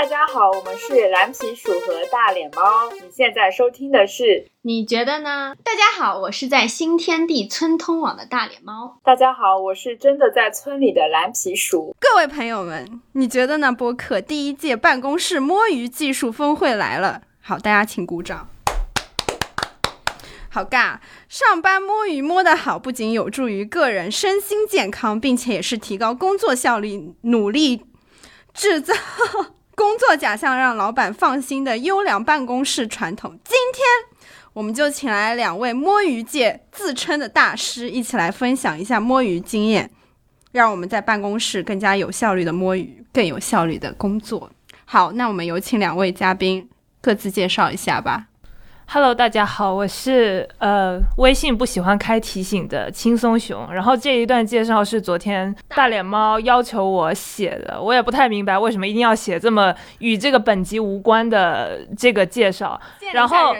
大家好，我们是蓝皮鼠和大脸猫。你现在收听的是？你觉得呢？大家好，我是在新天地村通网的大脸猫。大家好，我是真的在村里的蓝皮鼠。各位朋友们，你觉得呢？播客第一届办公室摸鱼技术峰会来了，好，大家请鼓掌。好尬，上班摸鱼摸得好，不仅有助于个人身心健康，并且也是提高工作效率，努力制造工作假象，让老板放心的优良办公室传统。今天我们就请来两位摸鱼界自称的大师，一起来分享一下摸鱼经验，让我们在办公室更加有效率的摸鱼，更有效率的工作。好，那我们有请两位嘉宾各自介绍一下吧。Hello，大家好，我是呃微信不喜欢开提醒的轻松熊。然后这一段介绍是昨天大脸猫要求我写的，我也不太明白为什么一定要写这么与这个本集无关的这个介绍。然后，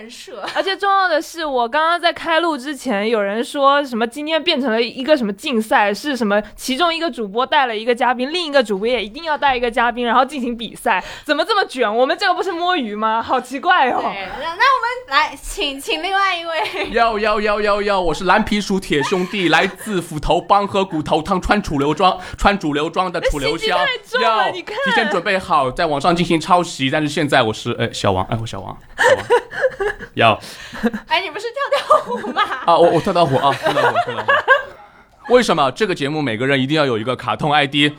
而且重要的是，我刚刚在开录之前，有人说什么今天变成了一个什么竞赛，是什么其中一个主播带了一个嘉宾，另一个主播也一定要带一个嘉宾，然后进行比赛，怎么这么卷？我们这个不是摸鱼吗？好奇怪哦。对，那我们来。来，请请另外一位。要要要要要，我是蓝皮鼠铁兄弟，来自斧头帮和骨头汤，穿主流装，穿主流装的楚留香。要提前准备好，在网上进行抄袭。但是现在我是，哎，小王，哎，我小王。要。哎，你不是跳跳虎吗？啊，我我跳跳虎啊，跳跳虎，跳跳虎。为什么这个节目每个人一定要有一个卡通 ID？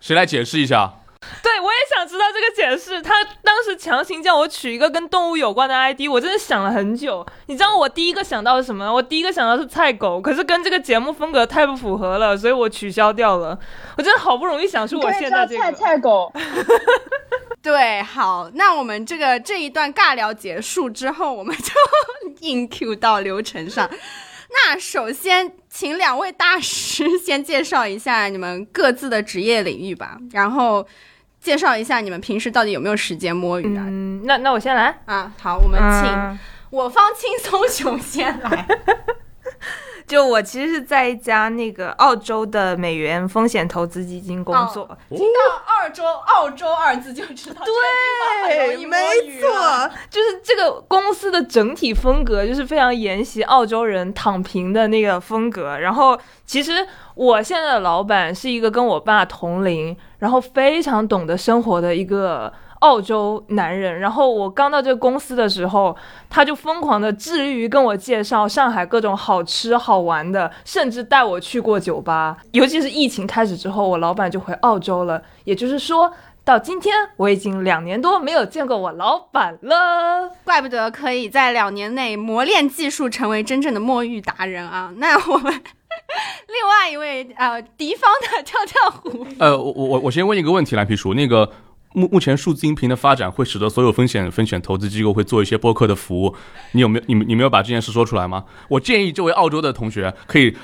谁来解释一下？对，我也想知道这个解释。他当时强行叫我取一个跟动物有关的 ID，我真的想了很久。你知道我第一个想到是什么？我第一个想到是菜狗，可是跟这个节目风格太不符合了，所以我取消掉了。我真的好不容易想出我现在这个菜菜狗。对，好，那我们这个这一段尬聊结束之后，我们就 硬 Q 到流程上。那首先，请两位大师先介绍一下你们各自的职业领域吧，然后。介绍一下你们平时到底有没有时间摸鱼啊？嗯，那那我先来啊。好，我们请我方轻松熊先来。就我其实是在一家那个澳洲的美元风险投资基金工作。听到“澳洲”“澳洲”二字就知道对，没错，就是这个公司的整体风格就是非常沿袭澳洲人躺平的那个风格。然后，其实我现在的老板是一个跟我爸同龄，然后非常懂得生活的一个。澳洲男人，然后我刚到这个公司的时候，他就疯狂的致力于跟我介绍上海各种好吃好玩的，甚至带我去过酒吧。尤其是疫情开始之后，我老板就回澳洲了，也就是说到今天，我已经两年多没有见过我老板了。怪不得可以在两年内磨练技术，成为真正的墨玉达人啊！那我们 另外一位呃敌方的跳跳虎，呃，我我我先问一个问题，蓝皮鼠那个。目目前数字音频的发展会使得所有风险风险投资机构会做一些播客的服务，你有没有你你没有把这件事说出来吗？我建议这位澳洲的同学可以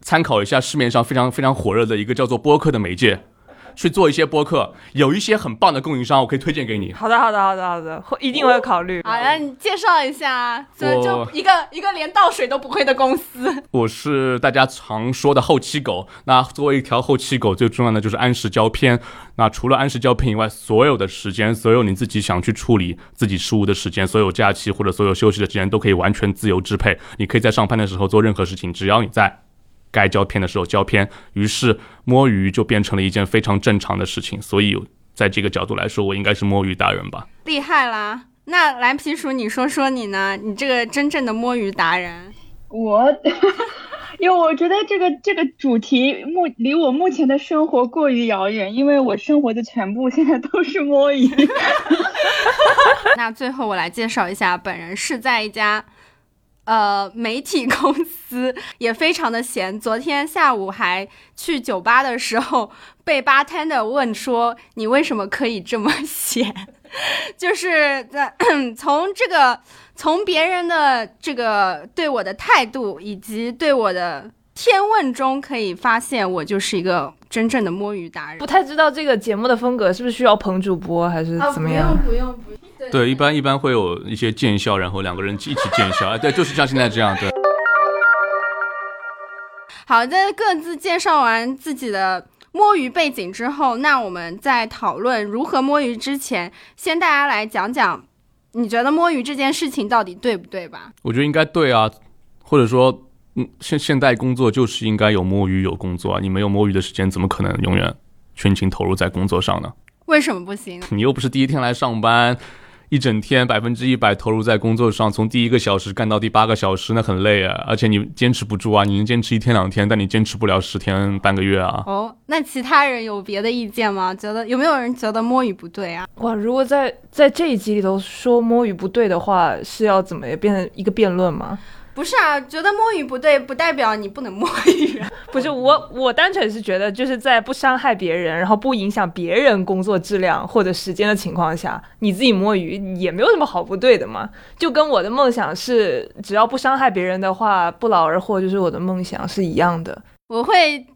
参考一下市面上非常非常火热的一个叫做播客的媒介。去做一些播客，有一些很棒的供应商，我可以推荐给你。好的，好的，好的，好的，会一定会考虑。好，那你介绍一下，就一个一个连倒水都不会的公司。我是大家常说的后期狗。那作为一条后期狗，最重要的就是按时交片。那除了按时交片以外，所有的时间，所有你自己想去处理自己事务的时间，所有假期或者所有休息的时间，都可以完全自由支配。你可以在上班的时候做任何事情，只要你在。该胶片的时候胶片，于是摸鱼就变成了一件非常正常的事情。所以，在这个角度来说，我应该是摸鱼达人吧？厉害啦！那蓝皮鼠，你说说你呢？你这个真正的摸鱼达人？我，因为我觉得这个这个主题目离我目前的生活过于遥远，因为我生活的全部现在都是摸鱼。那最后我来介绍一下，本人是在一家。呃，媒体公司也非常的闲。昨天下午还去酒吧的时候，被 bartender 问说：“你为什么可以这么闲？” 就是在 从这个从别人的这个对我的态度以及对我的天问中，可以发现我就是一个真正的摸鱼达人。不太知道这个节目的风格是不是需要捧主播还是怎么样？不用不用不用。对，一般一般会有一些见笑，然后两个人一起见笑。哎，对，就是像现在这样。对。好的，各自介绍完自己的摸鱼背景之后，那我们在讨论如何摸鱼之前，先大家来讲讲，你觉得摸鱼这件事情到底对不对吧？我觉得应该对啊，或者说，嗯，现现代工作就是应该有摸鱼有工作啊，你没有摸鱼的时间，怎么可能永远全情投入在工作上呢？为什么不行？你又不是第一天来上班，一整天百分之一百投入在工作上，从第一个小时干到第八个小时，那很累啊，而且你坚持不住啊，你能坚持一天两天，但你坚持不了十天半个月啊。哦，那其他人有别的意见吗？觉得有没有人觉得摸鱼不对啊？哇，如果在在这一集里头说摸鱼不对的话，是要怎么变成一个辩论吗？不是啊，觉得摸鱼不对，不代表你不能摸鱼。不是我，我单纯是觉得，就是在不伤害别人，然后不影响别人工作质量或者时间的情况下，你自己摸鱼也没有什么好不对的嘛。就跟我的梦想是，只要不伤害别人的话，不劳而获就是我的梦想是一样的。我会。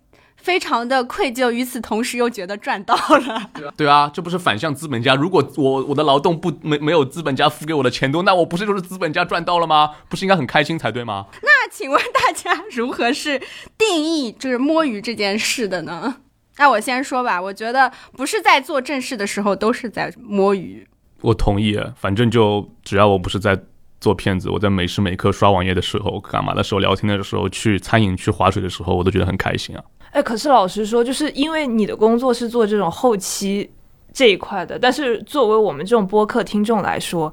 非常的愧疚，与此同时又觉得赚到了。对啊，这不是反向资本家？如果我我的劳动不没没有资本家付给我的钱多，那我不是就是资本家赚到了吗？不是应该很开心才对吗？那请问大家如何是定义就是摸鱼这件事的呢？那我先说吧，我觉得不是在做正事的时候都是在摸鱼。我同意，反正就只要我不是在做骗子，我在每时每刻刷网页的时候、干嘛的时候、聊天的时候、去餐饮去划水的时候，我都觉得很开心啊。哎，可是老实说，就是因为你的工作是做这种后期这一块的，但是作为我们这种播客听众来说，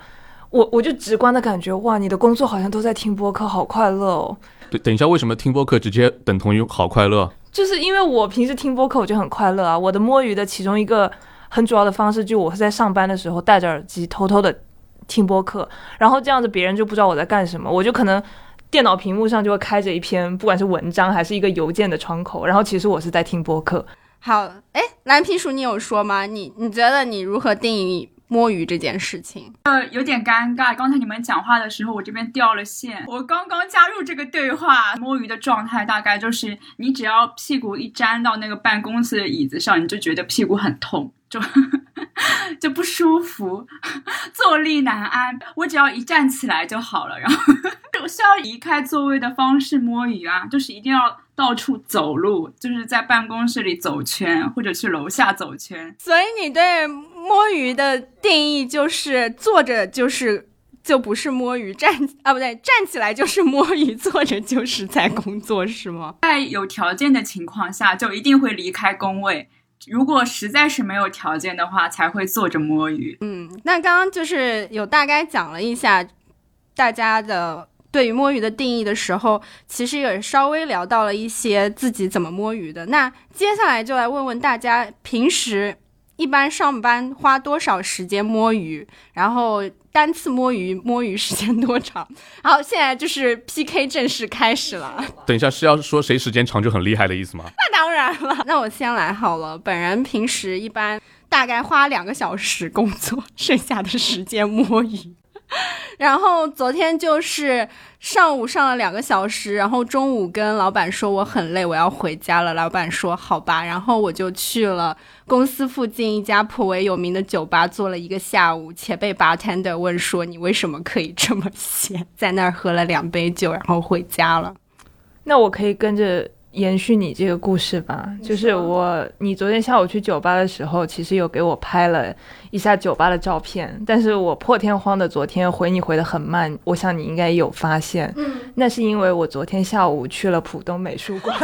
我我就直观的感觉，哇，你的工作好像都在听播客，好快乐哦。对，等一下，为什么听播客直接等同于好快乐？就是因为我平时听播客我就很快乐啊。我的摸鱼的其中一个很主要的方式，就我是在上班的时候戴着耳机偷偷的听播客，然后这样子别人就不知道我在干什么，我就可能。电脑屏幕上就会开着一篇，不管是文章还是一个邮件的窗口，然后其实我是在听播客。好，哎，蓝皮鼠，你有说吗？你你觉得你如何定义摸鱼这件事情？呃，有点尴尬。刚才你们讲话的时候，我这边掉了线。我刚刚加入这个对话，摸鱼的状态大概就是你只要屁股一粘到那个办公室的椅子上，你就觉得屁股很痛，就 就不舒服，坐立难安。我只要一站起来就好了，然后。就需要离开座位的方式摸鱼啊，就是一定要到处走路，就是在办公室里走圈，或者去楼下走圈。所以你对摸鱼的定义就是坐着就是就不是摸鱼，站啊不对，站起来就是摸鱼，坐着就是在工作是吗？在有条件的情况下，就一定会离开工位；如果实在是没有条件的话，才会坐着摸鱼。嗯，那刚刚就是有大概讲了一下大家的。对于摸鱼的定义的时候，其实也稍微聊到了一些自己怎么摸鱼的。那接下来就来问问大家，平时一般上班花多少时间摸鱼？然后单次摸鱼摸鱼时间多长？好，现在就是 PK 正式开始了。等一下是要说谁时间长就很厉害的意思吗？那当然了。那我先来好了。本人平时一般大概花两个小时工作，剩下的时间摸鱼。然后昨天就是上午上了两个小时，然后中午跟老板说我很累，我要回家了。老板说好吧，然后我就去了公司附近一家颇为有名的酒吧，坐了一个下午，且被 bartender 问说你为什么可以这么闲，在那儿喝了两杯酒，然后回家了。那我可以跟着。延续你这个故事吧，就是我，你昨天下午去酒吧的时候，其实有给我拍了一下酒吧的照片，但是我破天荒的昨天回你回的很慢，我想你应该有发现，嗯，那是因为我昨天下午去了浦东美术馆，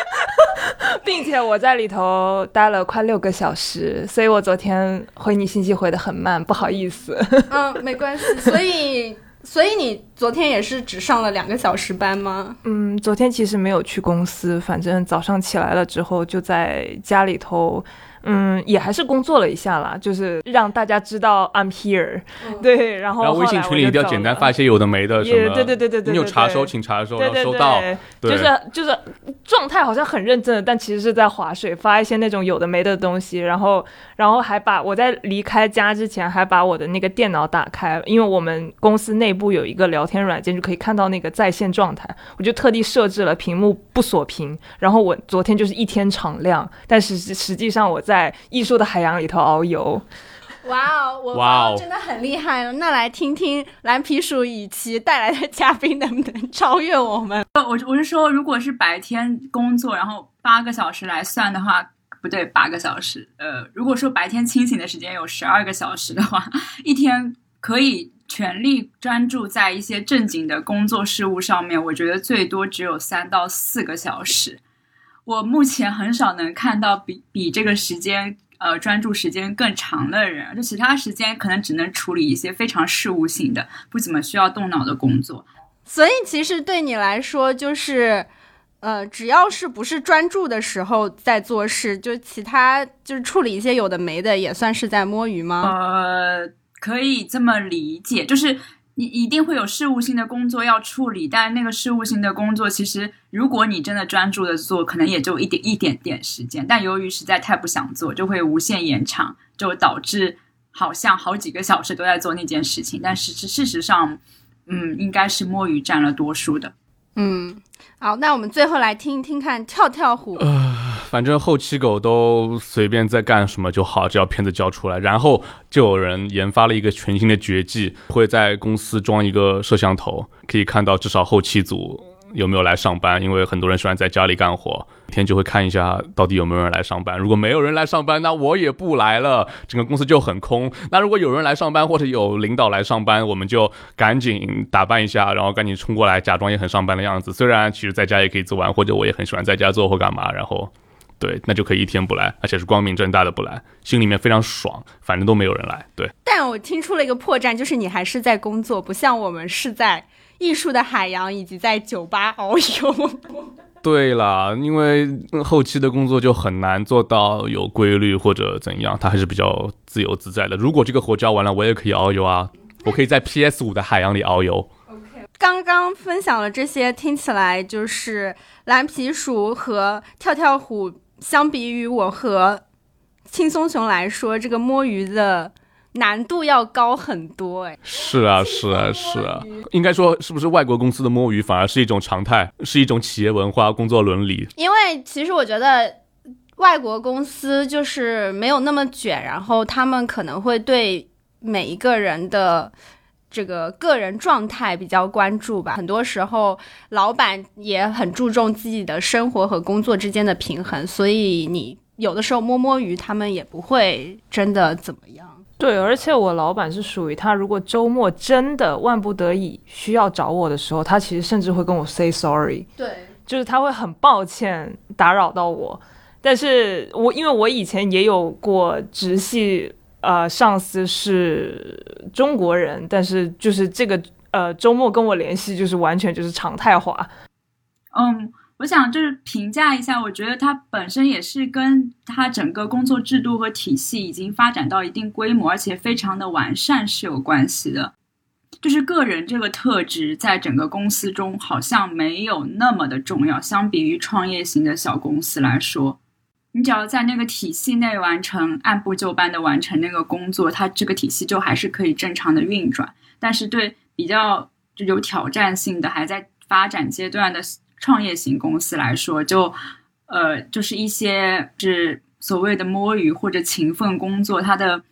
并且我在里头待了快六个小时，所以我昨天回你信息回的很慢，不好意思。嗯，没关系，所以。所以你昨天也是只上了两个小时班吗？嗯，昨天其实没有去公司，反正早上起来了之后就在家里头。嗯，也还是工作了一下啦，就是让大家知道 I'm here，对，然后然后微信群里一定要简单发一些有的没的什么，对对对对对，你有查收请查收，要收到，就是就是状态好像很认真的，但其实是在划水，发一些那种有的没的东西，然后然后还把我在离开家之前还把我的那个电脑打开，因为我们公司内部有一个聊天软件，就可以看到那个在线状态，我就特地设置了屏幕不锁屏，然后我昨天就是一天敞亮，但是实际上我。在艺术的海洋里头遨游，哇哦，我真的很厉害了。那来听听蓝皮鼠以其带来的嘉宾能不能超越我们？我我是说，如果是白天工作，然后八个小时来算的话，不对，八个小时。呃，如果说白天清醒的时间有十二个小时的话，一天可以全力专注在一些正经的工作事务上面，我觉得最多只有三到四个小时。我目前很少能看到比比这个时间呃专注时间更长的人，就其他时间可能只能处理一些非常事务性的、不怎么需要动脑的工作。所以其实对你来说，就是，呃，只要是不是专注的时候在做事，就其他就是处理一些有的没的，也算是在摸鱼吗？呃，可以这么理解，就是你一定会有事务性的工作要处理，但那个事务性的工作，其实如果你真的专注的做，可能也就一点一点点时间，但由于实在太不想做，就会无限延长，就导致好像好几个小时都在做那件事情，但是事实上，嗯，应该是摸鱼占了多数的。嗯，好，那我们最后来听一听看跳跳虎。反正后期狗都随便在干什么就好，只要片子交出来。然后就有人研发了一个全新的绝技，会在公司装一个摄像头，可以看到至少后期组有没有来上班。因为很多人喜欢在家里干活，天就会看一下到底有没有人来上班。如果没有人来上班，那我也不来了，整个公司就很空。那如果有人来上班，或者有领导来上班，我们就赶紧打扮一下，然后赶紧冲过来，假装也很上班的样子。虽然其实在家也可以做完，或者我也很喜欢在家做或干嘛，然后。对，那就可以一天不来，而且是光明正大的不来，心里面非常爽，反正都没有人来。对，但我听出了一个破绽，就是你还是在工作，不像我们是在 艺术的海洋以及在酒吧遨游。对啦，因为后期的工作就很难做到有规律或者怎样，它还是比较自由自在的。如果这个活交完了，我也可以遨游啊，我可以在 PS 五的海洋里遨游。刚刚分享了这些，听起来就是蓝皮鼠和跳跳虎。相比于我和轻松熊来说，这个摸鱼的难度要高很多。哎，是啊，是啊，是啊。应该说，是不是外国公司的摸鱼反而是一种常态，是一种企业文化、工作伦理？因为其实我觉得外国公司就是没有那么卷，然后他们可能会对每一个人的。这个个人状态比较关注吧，很多时候老板也很注重自己的生活和工作之间的平衡，所以你有的时候摸摸鱼，他们也不会真的怎么样。对，而且我老板是属于他，如果周末真的万不得已需要找我的时候，他其实甚至会跟我 say sorry。对，就是他会很抱歉打扰到我，但是我因为我以前也有过直系。呃，上司是中国人，但是就是这个呃周末跟我联系，就是完全就是常态化。嗯，我想就是评价一下，我觉得它本身也是跟它整个工作制度和体系已经发展到一定规模，而且非常的完善是有关系的。就是个人这个特质在整个公司中好像没有那么的重要，相比于创业型的小公司来说。你只要在那个体系内完成，按部就班的完成那个工作，它这个体系就还是可以正常的运转。但是对比较有挑战性的、还在发展阶段的创业型公司来说，就呃，就是一些是所谓的摸鱼或者勤奋工作，它的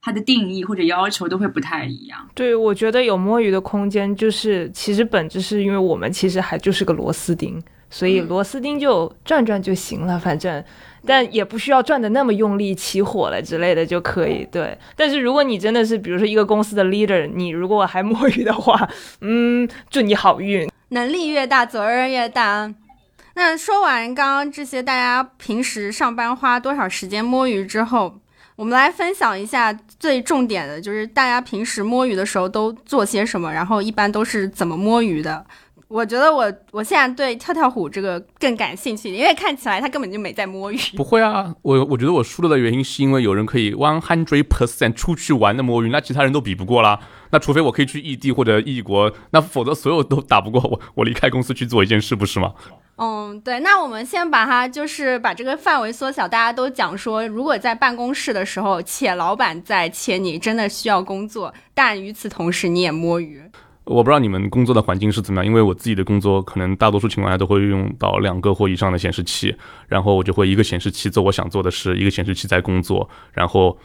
它的定义或者要求都会不太一样。对，我觉得有摸鱼的空间，就是其实本质是因为我们其实还就是个螺丝钉。所以螺丝钉就转转就行了，反正，但也不需要转的那么用力，起火了之类的就可以。对，但是如果你真的是，比如说一个公司的 leader，你如果还摸鱼的话，嗯，祝你好运。能力越大，责任越大。那说完刚刚这些，大家平时上班花多少时间摸鱼之后，我们来分享一下最重点的，就是大家平时摸鱼的时候都做些什么，然后一般都是怎么摸鱼的。我觉得我我现在对跳跳虎这个更感兴趣，因为看起来他根本就没在摸鱼。不会啊，我我觉得我输了的原因是因为有人可以 one hundred percent 出去玩的摸鱼，那其他人都比不过啦。那除非我可以去异地或者异国，那否则所有都打不过我。我离开公司去做一件事，不是吗？嗯，对。那我们先把它就是把这个范围缩小，大家都讲说，如果在办公室的时候，且老板在，且你真的需要工作，但与此同时你也摸鱼。我不知道你们工作的环境是怎么样，因为我自己的工作可能大多数情况下都会用到两个或以上的显示器，然后我就会一个显示器做我想做的事，一个显示器在工作。然后，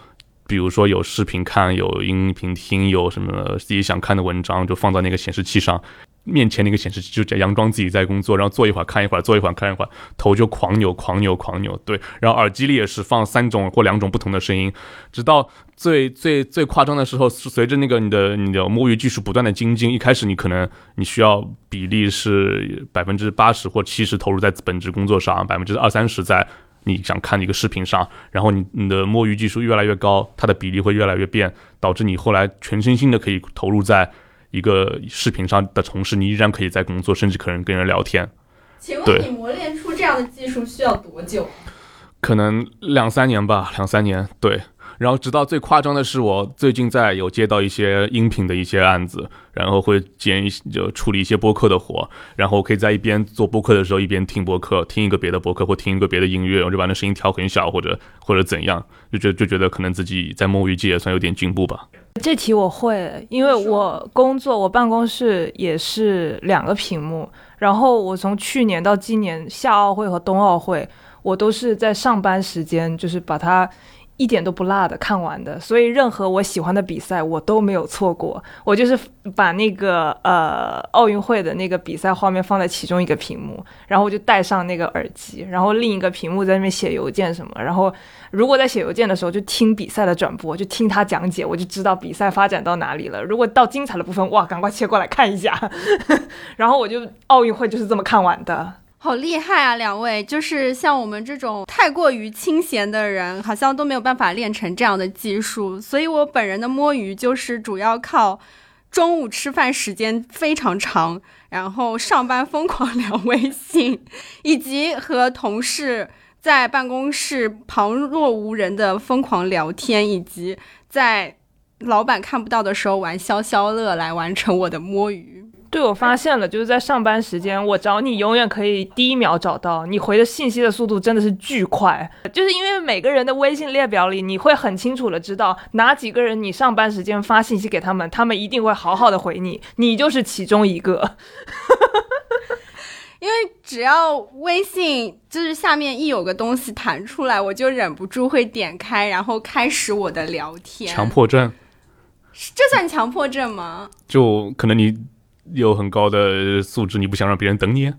比如说有视频看，有音频听，有什么自己想看的文章，就放在那个显示器上。面前的一个显示器，就假佯装自己在工作，然后坐一会儿看一会儿，坐一会儿看一会儿，头就狂扭狂扭狂扭。对，然后耳机里也是放三种或两种不同的声音，直到最最最夸张的时候，随着那个你的你的摸鱼技术不断的精进，一开始你可能你需要比例是百分之八十或七十投入在本职工作上，百分之二三十在你想看的一个视频上，然后你你的摸鱼技术越来越高，它的比例会越来越变，导致你后来全身心的可以投入在一个视频上的同时，你依然可以在工作，甚至可能跟人聊天。请问你磨练出这样的技术需要多久？可能两三年吧，两三年，对。然后直到最夸张的是，我最近在有接到一些音频的一些案子，然后会接一就处理一些播客的活，然后可以在一边做播客的时候一边听播客，听一个别的播客或听一个别的音乐，我就把那声音调很小或者或者怎样，就觉就觉得可能自己在摸鱼界也算有点进步吧。这题我会，因为我工作，我办公室也是两个屏幕，然后我从去年到今年夏奥会和冬奥会，我都是在上班时间，就是把它一点都不落的看完的，所以任何我喜欢的比赛我都没有错过。我就是把那个呃奥运会的那个比赛画面放在其中一个屏幕，然后我就戴上那个耳机，然后另一个屏幕在那边写邮件什么，然后如果在写邮件的时候就听比赛的转播，就听他讲解，我就知道比赛发展到哪里了。如果到精彩的部分，哇，赶快切过来看一下。然后我就奥运会就是这么看完的。好厉害啊，两位！就是像我们这种太过于清闲的人，好像都没有办法练成这样的技术。所以我本人的摸鱼就是主要靠中午吃饭时间非常长，然后上班疯狂聊微信，以及和同事在办公室旁若无人的疯狂聊天，以及在老板看不到的时候玩消消乐来完成我的摸鱼。对，我发现了，就是在上班时间，我找你永远可以第一秒找到，你回的信息的速度真的是巨快。就是因为每个人的微信列表里，你会很清楚的知道哪几个人你上班时间发信息给他们，他们一定会好好的回你，你就是其中一个。因为只要微信就是下面一有个东西弹出来，我就忍不住会点开，然后开始我的聊天。强迫症，这算强迫症吗？就可能你有很高的素质，你不想让别人等你。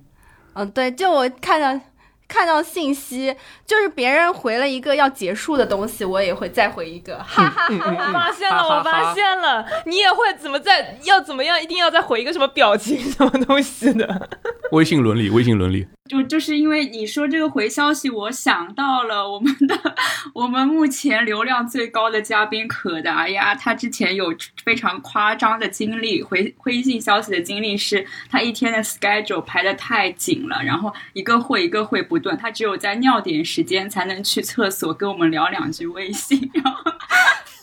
嗯，对，就我看到看到信息，就是别人回了一个要结束的东西，我也会再回一个，哈哈哈哈。我发现了，我发现了，你也会怎么在要怎么样，一定要再回一个什么表情什么东西的。微信伦理，微信伦理。就就是因为你说这个回消息，我想到了我们的我们目前流量最高的嘉宾可达呀，他之前有非常夸张的经历，回微信消息的经历是他一天的 schedule 排的太紧了，然后一个会一个会不断，他只有在尿点时间才能去厕所跟我们聊两句微信，然后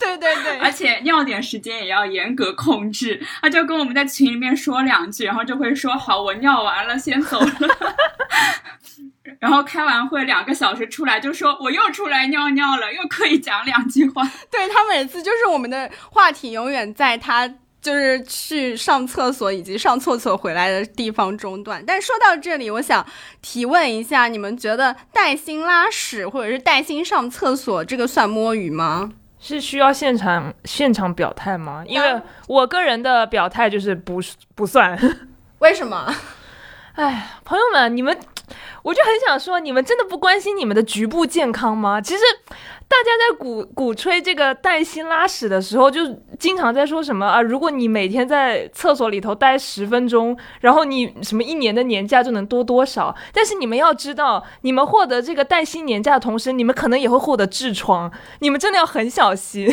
对对对，而且尿点时间也要严格控制，他就跟我们在群里面说两句，然后就会说好，我尿完了，先走了。然后开完会两个小时出来，就说我又出来尿尿了，又可以讲两句话。对他每次就是我们的话题永远在他就是去上厕所以及上厕所回来的地方中断。但说到这里，我想提问一下，你们觉得带薪拉屎或者是带薪上厕所这个算摸鱼吗？是需要现场现场表态吗？因为我个人的表态就是不不算。为什么？哎，朋友们，你们，我就很想说，你们真的不关心你们的局部健康吗？其实。大家在鼓鼓吹这个带薪拉屎的时候，就经常在说什么啊？如果你每天在厕所里头待十分钟，然后你什么一年的年假就能多多少？但是你们要知道，你们获得这个带薪年假的同时，你们可能也会获得痔疮，你们真的要很小心。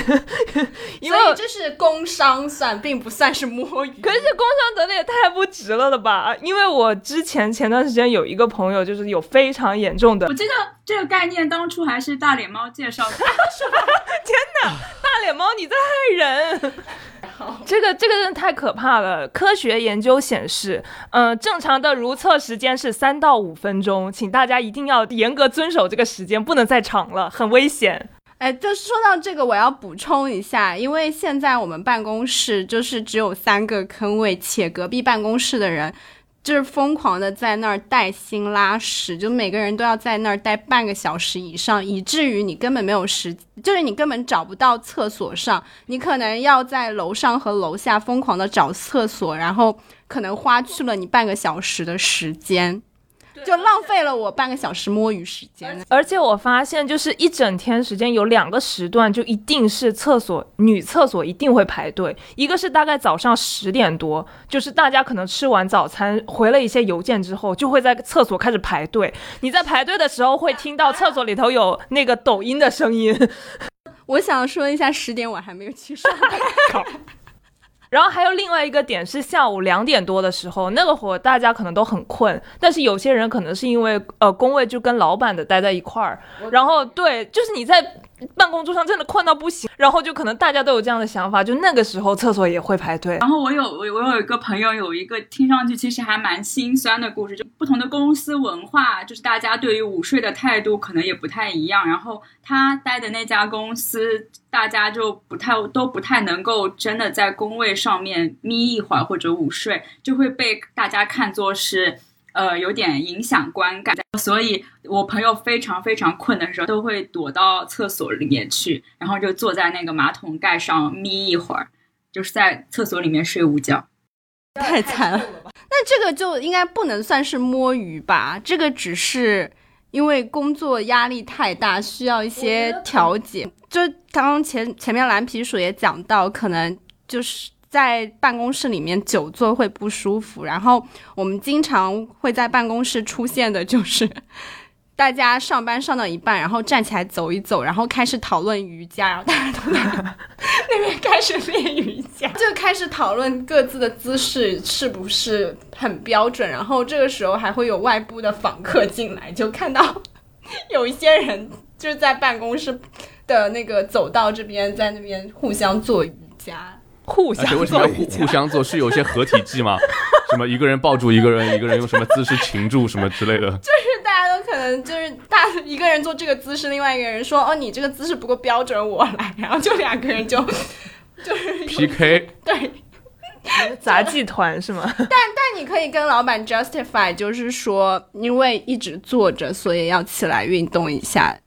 因 为所以这是工伤算，并不算是摸鱼。可是工伤得的也太不值了了吧？因为我之前前段时间有一个朋友，就是有非常严重的我记得这个概念当初还是大脸猫介绍的，大脸猫，你在害人。这个这个真的太可怕了。科学研究显示，呃，正常的如厕时间是三到五分钟，请大家一定要严格遵守这个时间，不能再长了，很危险。哎，就说到这个，我要补充一下，因为现在我们办公室就是只有三个坑位，且隔壁办公室的人就是疯狂的在那儿带薪拉屎，就每个人都要在那儿待半个小时以上，以至于你根本没有时，就是你根本找不到厕所上，你可能要在楼上和楼下疯狂的找厕所，然后可能花去了你半个小时的时间，就浪费了我半个小时摸鱼时间。而且我发现，就是一整天时间有两个时段，就一定是厕所女厕所一定会排队。一个是大概早上十点多，就是大家可能吃完早餐回了一些邮件之后，就会在厕所开始排队。你在排队的时候会听到厕所里头有那个抖音的声音。我想说一下，十点我还没有去上班。然后还有另外一个点是下午两点多的时候，那个会儿大家可能都很困，但是有些人可能是因为呃工位就跟老板的待在一块儿，然后对，就是你在办公桌上真的困到不行，然后就可能大家都有这样的想法，就那个时候厕所也会排队。然后我有我我有一个朋友有一个听上去其实还蛮心酸的故事，就不同的公司文化，就是大家对于午睡的态度可能也不太一样。然后他待的那家公司，大家就不太都不太能够真的在工位上面眯一会儿或者午睡，就会被大家看作是。呃，有点影响观感，所以我朋友非常非常困的时候，都会躲到厕所里面去，然后就坐在那个马桶盖上眯一会儿，就是在厕所里面睡午觉。太惨了，那这个就应该不能算是摸鱼吧？这个只是因为工作压力太大，需要一些调节。就刚刚前前面蓝皮鼠也讲到，可能就是。在办公室里面久坐会不舒服，然后我们经常会在办公室出现的就是，大家上班上到一半，然后站起来走一走，然后开始讨论瑜伽，然后大家都在那边开始练瑜伽，就开始讨论各自的姿势是不是很标准，然后这个时候还会有外部的访客进来，就看到有一些人就是在办公室的那个走道这边，在那边互相做瑜伽。互相做为什么要互互相做？是有些合体技吗？什么一个人抱住一个人，一个人用什么姿势擒住什么之类的？就是大家都可能就是大一个人做这个姿势，另外一个人说哦你这个姿势不够标准，我来，然后就两个人就就是 PK 对，杂技团是吗？但但你可以跟老板 justify，就是说因为一直坐着，所以要起来运动一下。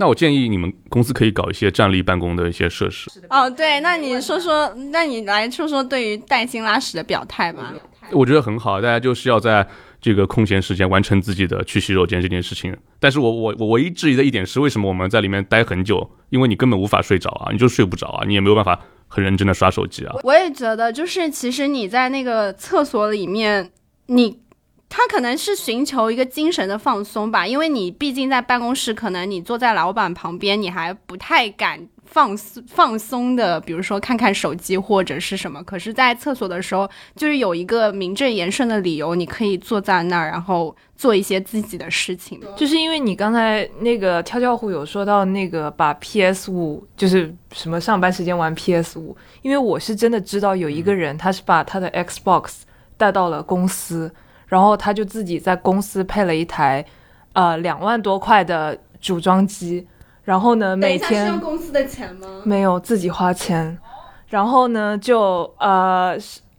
那我建议你们公司可以搞一些站立办公的一些设施。哦，对，那你说说，那你来说说对于带薪拉屎的表态吧。我觉得很好，大家就是要在这个空闲时间完成自己的去洗手间这件事情。但是我我我唯一质疑的一点是，为什么我们在里面待很久？因为你根本无法睡着啊，你就睡不着啊，你也没有办法很认真的刷手机啊。我也觉得，就是其实你在那个厕所里面，你他可能是寻求一个精神的放松吧，因为你毕竟在办公室，可能你坐在老板旁边，你还不太敢放松放松的，比如说看看手机或者是什么。可是，在厕所的时候，就是有一个名正言顺的理由，你可以坐在那儿，然后做一些自己的事情。就是因为你刚才那个跳跳虎有说到那个把 PS 五就是什么上班时间玩 PS 五，因为我是真的知道有一个人，他是把他的 Xbox 带到了公司，然后他就自己在公司配了一台呃两万多块的组装机，然后呢每天公司的钱吗？没有自己花钱，然后呢就呃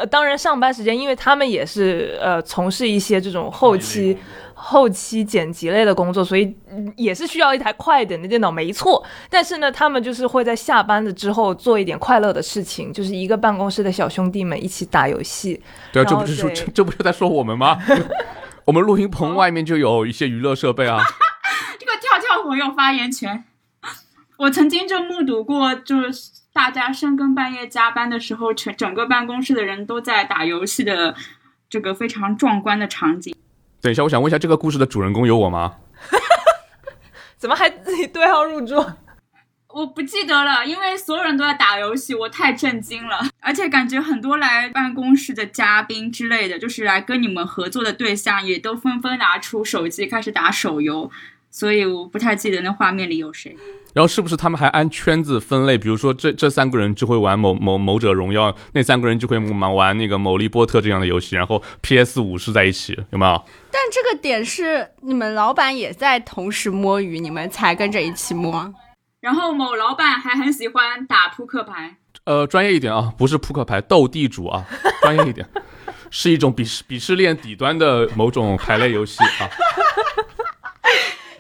当然上班时间，因为他们也是呃从事一些这种后期。后期剪辑类的工作，所以嗯也是需要一台快一点的电脑，没错。但是呢，他们就是会在下班了之后做一点快乐的事情，就是一个办公室的小兄弟们一起打游戏。对啊，这不是说这 这不就在说我们吗？我们录音棚外面就有一些娱乐设备啊。这个跳跳虎有发言权。我曾经就目睹过，就是大家深更半夜加班的时候，全整个办公室的人都在打游戏的这个非常壮观的场景。等一下，我想问一下，这个故事的主人公有我吗？怎么还自 己对号入座？我不记得了，因为所有人都在打游戏，我太震惊了。而且感觉很多来办公室的嘉宾之类的，就是来跟你们合作的对象，也都纷纷拿出手机开始打手游。所以我不太记得那画面里有谁。然后是不是他们还按圈子分类？比如说这这三个人就会玩某某某者荣耀，那三个人就会玩玩那个某利波特这样的游戏，然后 PS 五是在一起，有没有？但这个点是你们老板也在同时摸鱼，你们才跟着一起摸。然后某老板还很喜欢打扑克牌，呃，专业一点啊，不是扑克牌，斗地主啊，专业一点。是一种鄙视鄙视链底端的某种牌类游戏啊。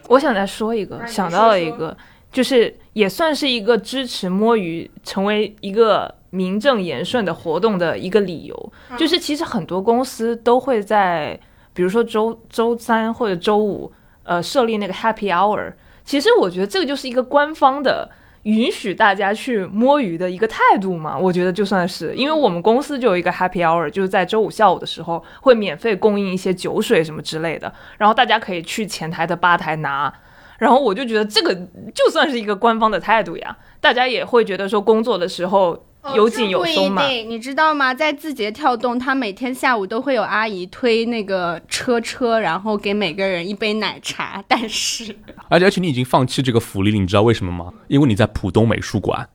我想再说一个，想到了一个，就是也算是一个支持摸鱼成为一个名正言顺的活动的一个理由，就是其实很多公司都会在，比如说周周三或者周五，呃，设立那个 Happy Hour。其实我觉得这个就是一个官方的允许大家去摸鱼的一个态度嘛。我觉得就算是，因为我们公司就有一个 Happy Hour，就是在周五下午的时候会免费供应一些酒水什么之类的，然后大家可以去前台的吧台拿。然后我就觉得这个就算是一个官方的态度呀，大家也会觉得说工作的时候有紧有松嘛。你知道吗？在字节跳动，他每天下午都会有阿姨推那个车车，然后给每个人一杯奶茶。但是，而且 而且你已经放弃这个福利了，你知道为什么吗？因为你在浦东美术馆。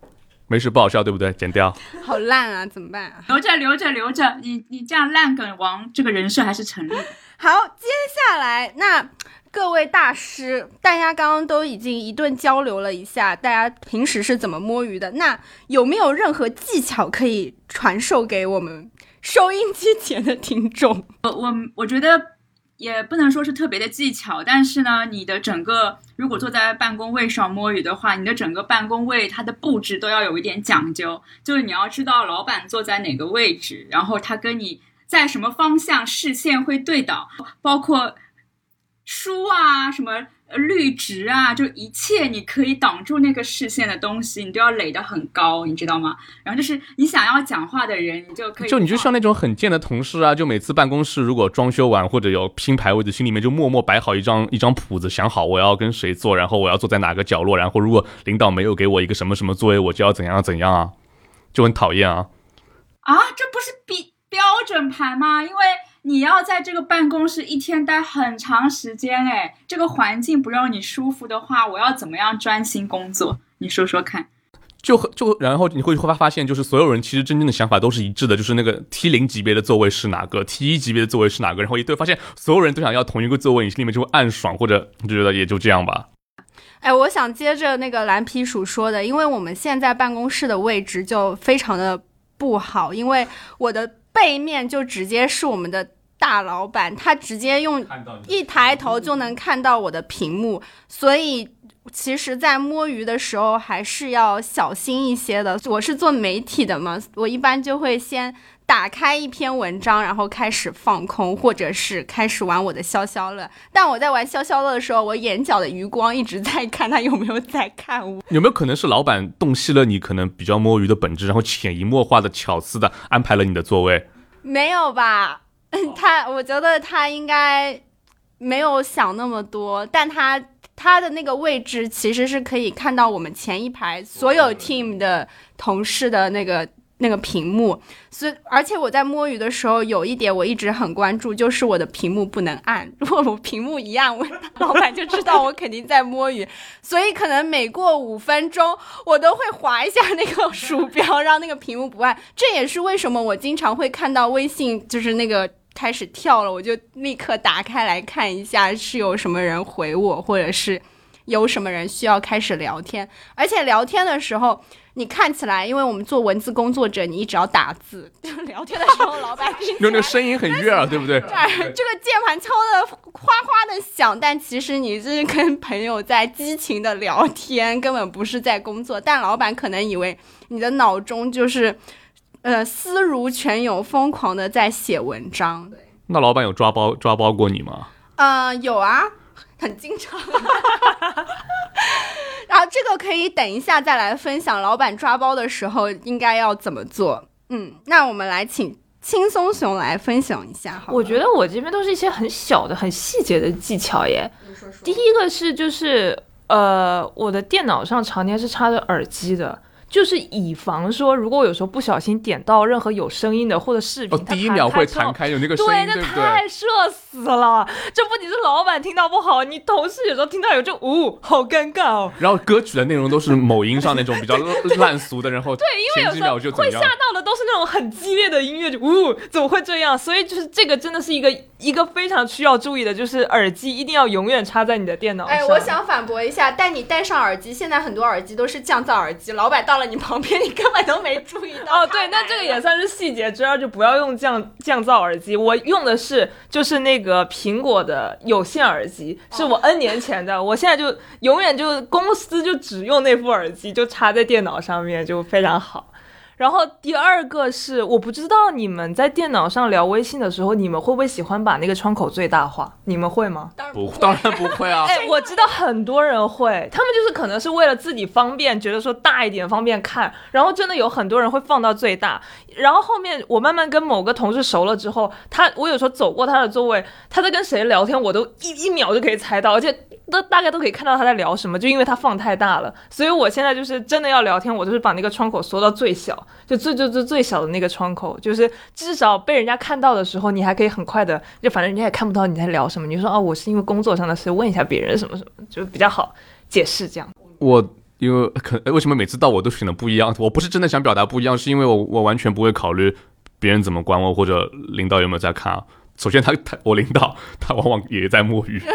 没事，不好笑，对不对？剪掉。好烂啊，怎么办啊？留着留着留着，你你这样烂梗王这个人设还是成立的。好，接下来那各位大师，大家刚刚都已经一顿交流了一下，大家平时是怎么摸鱼的？那有没有任何技巧可以传授给我们收音机前的听众？我我我觉得也不能说是特别的技巧，但是呢，你的整个如果坐在办公位上摸鱼的话，你的整个办公位它的布置都要有一点讲究，就是你要知道老板坐在哪个位置，然后他跟你在什么方向视线会对倒，包括书啊什么。呃绿植啊，就一切你可以挡住那个视线的东西，你都要垒得很高，你知道吗？然后就是你想要讲话的人，你就可以就你就像那种很贱的同事啊，就每次办公室如果装修完或者有新排位置，心里面就默默摆好一张一张谱子，想好我要跟谁坐，然后我要坐在哪个角落，然后如果领导没有给我一个什么什么座位，我就要怎样怎样啊，就很讨厌啊。啊，这不是比标准牌吗？因为你要在这个办公室一天待很长时间，哎，这个环境不让你舒服的话，我要怎么样专心工作？你说说看。就很就然后你会会发现，就是所有人其实真正的想法都是一致的，就是那个 T 零级别的座位是哪个，T 一级别的座位是哪个，然后一对发现所有人都想要同一个座位，你心里面就会暗爽，或者就觉得也就这样吧。哎，我想接着那个蓝皮鼠说的，因为我们现在办公室的位置就非常的不好，因为我的背面就直接是我们的大老板，他直接用一抬头就能看到我的屏幕，所以其实，在摸鱼的时候还是要小心一些的。我是做媒体的嘛，我一般就会先打开一篇文章，然后开始放空，或者是开始玩我的消消乐。但我在玩消消乐的时候，我眼角的余光一直在看他有没有在看我。有没有可能是老板洞悉了你可能比较摸鱼的本质，然后潜移默化的巧思的安排了你的座位？没有吧？他，我觉得他应该没有想那么多，但他他的那个位置其实是可以看到我们前一排所有 team 的同事的那个那个屏幕，所以而且我在摸鱼的时候有一点我一直很关注，就是我的屏幕不能按，如果我屏幕一按，我老板就知道我肯定在摸鱼，所以可能每过五分钟我都会划一下那个鼠标，让那个屏幕不按。这也是为什么我经常会看到微信就是那个开始跳了，我就立刻打开来看一下是有什么人回我，或者是有什么人需要开始聊天。而且聊天的时候，你看起来，因为我们做文字工作者，你一直要打字，就聊天的时候，老板听起因为那个声音很悦耳，对不对？这个键盘敲的哗哗的响，但其实你是跟朋友在激情的聊天，根本不是在工作。但老板可能以为你的脑中就是，呃，思如泉涌，疯狂的在写文章。那老板有抓包抓包过你吗？呃，有啊，很经常。然后这个可以等一下再来分享，老板抓包的时候应该要怎么做。嗯，那我们来请轻松熊来分享一下好。我觉得我这边都是一些很小的、很细节的技巧耶。第一个是就是呃，我的电脑上常年是插着耳机的。就是以防说，如果我有时候不小心点到任何有声音的或者视频，哦，它第一秒会弹弹开有那个声对，音，那对那？太社死了。这不仅是老板听到不好，你同事有时候听到有就呜，好尴尬哦。然后歌曲的内容都是某音上那种比较 烂俗的，然后对，因为有时候秒就会吓？到的都是那种很激烈的音乐，就呜，怎么会这样？所以就是这个真的是一个一个非常需要注意的就是耳机一定要永远插在你的电脑上。哎，我想反驳一下，但你戴上耳机，现在很多耳机都是降噪耳机，老板到了你旁边，你根本都没注意到。哦，对，那这个也算是细节之二，就不要用降降噪耳机。我用的是就是那个苹果的有线耳机，是我 N 年前的，我现在就永远就公司就只用那副耳机，就插在电脑上面，就非常好。然后第二个是，我不知道你们在电脑上聊微信的时候，你们会不会喜欢把那个窗口最大化？你们会吗？当然不，当然不会啊。哎，我知道很多人会，他们就是可能是为了自己方便，觉得说大一点方便看，然后真的有很多人会放到最大。然后后面我慢慢跟某个同事熟了之后，他我有时候走过他的座位，他在跟谁聊天，我都一一秒就可以猜到，而且都大概都可以看到他在聊什么，就因为他放太大了。所以我现在就是真的要聊天，我就是把那个窗口缩到最小。就最最最最小的那个窗口，就是至少被人家看到的时候，你还可以很快的，就反正人家也看不到你在聊什么。你说哦，我是因为工作上的事问一下别人什么什么，就比较好解释这样。我因为可为什么每次到我都选的不一样？我不是真的想表达不一样，是因为我我完全不会考虑别人怎么管我或者领导有没有在看啊。首先他他我领导他往往也在摸鱼。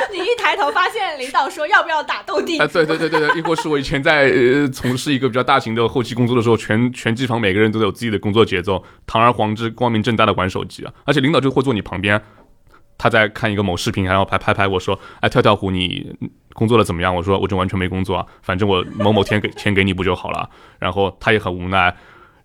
你一抬头发现领导说要不要打斗地主？哎，对对对对对，亦或是我以前在呃从事一个比较大型的后期工作的时候，全全机房每个人都有自己的工作节奏，堂而皇之、光明正大的玩手机啊，而且领导就会坐你旁边，他在看一个某视频，还要拍拍拍我说，哎，跳跳虎你工作的怎么样？我说我就完全没工作啊，反正我某某天给 钱给你不就好了？然后他也很无奈，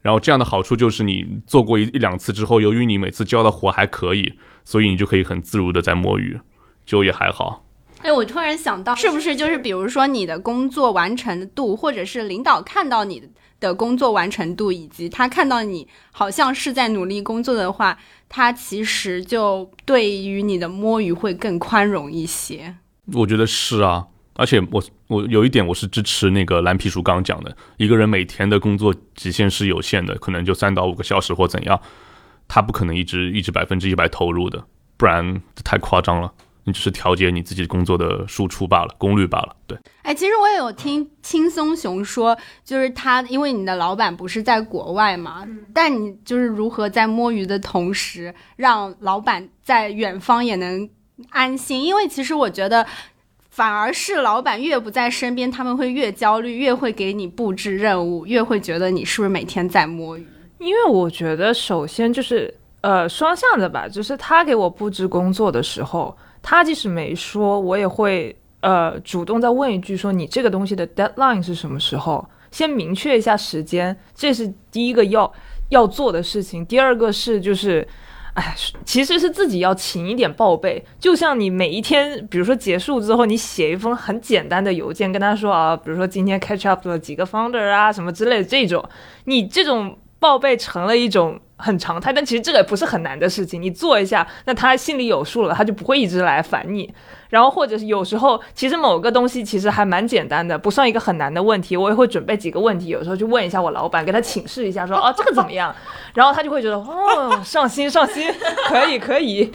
然后这样的好处就是你做过一一两次之后，由于你每次交的活还可以，所以你就可以很自如的在摸鱼。就也还好。哎，我突然想到，是不是就是比如说你的工作完成度，或者是领导看到你的工作完成度，以及他看到你好像是在努力工作的话，他其实就对于你的摸鱼会更宽容一些。我觉得是啊，而且我我有一点我是支持那个蓝皮书刚讲的，一个人每天的工作极限是有限的，可能就三到五个小时或怎样，他不可能一直一直百分之一百投入的，不然太夸张了。你只是调节你自己工作的输出罢了，功率罢了。对，哎，其实我也有听轻松熊说，就是他因为你的老板不是在国外嘛，但你就是如何在摸鱼的同时，让老板在远方也能安心。因为其实我觉得，反而是老板越不在身边，他们会越焦虑，越会给你布置任务，越会觉得你是不是每天在摸鱼。因为我觉得，首先就是呃双向的吧，就是他给我布置工作的时候。他即使没说，我也会呃主动再问一句，说你这个东西的 deadline 是什么时候？先明确一下时间，这是第一个要要做的事情。第二个是就是，哎，其实是自己要勤一点报备。就像你每一天，比如说结束之后，你写一封很简单的邮件，跟他说啊，比如说今天 catch up 了几个 founder 啊，什么之类的这种，你这种报备成了一种。很常态，但其实这个也不是很难的事情，你做一下，那他心里有数了，他就不会一直来烦你。然后或者是有时候，其实某个东西其实还蛮简单的，不算一个很难的问题，我也会准备几个问题，有时候去问一下我老板，给他请示一下，说哦这个怎么样？然后他就会觉得哦上心上心，可以可以。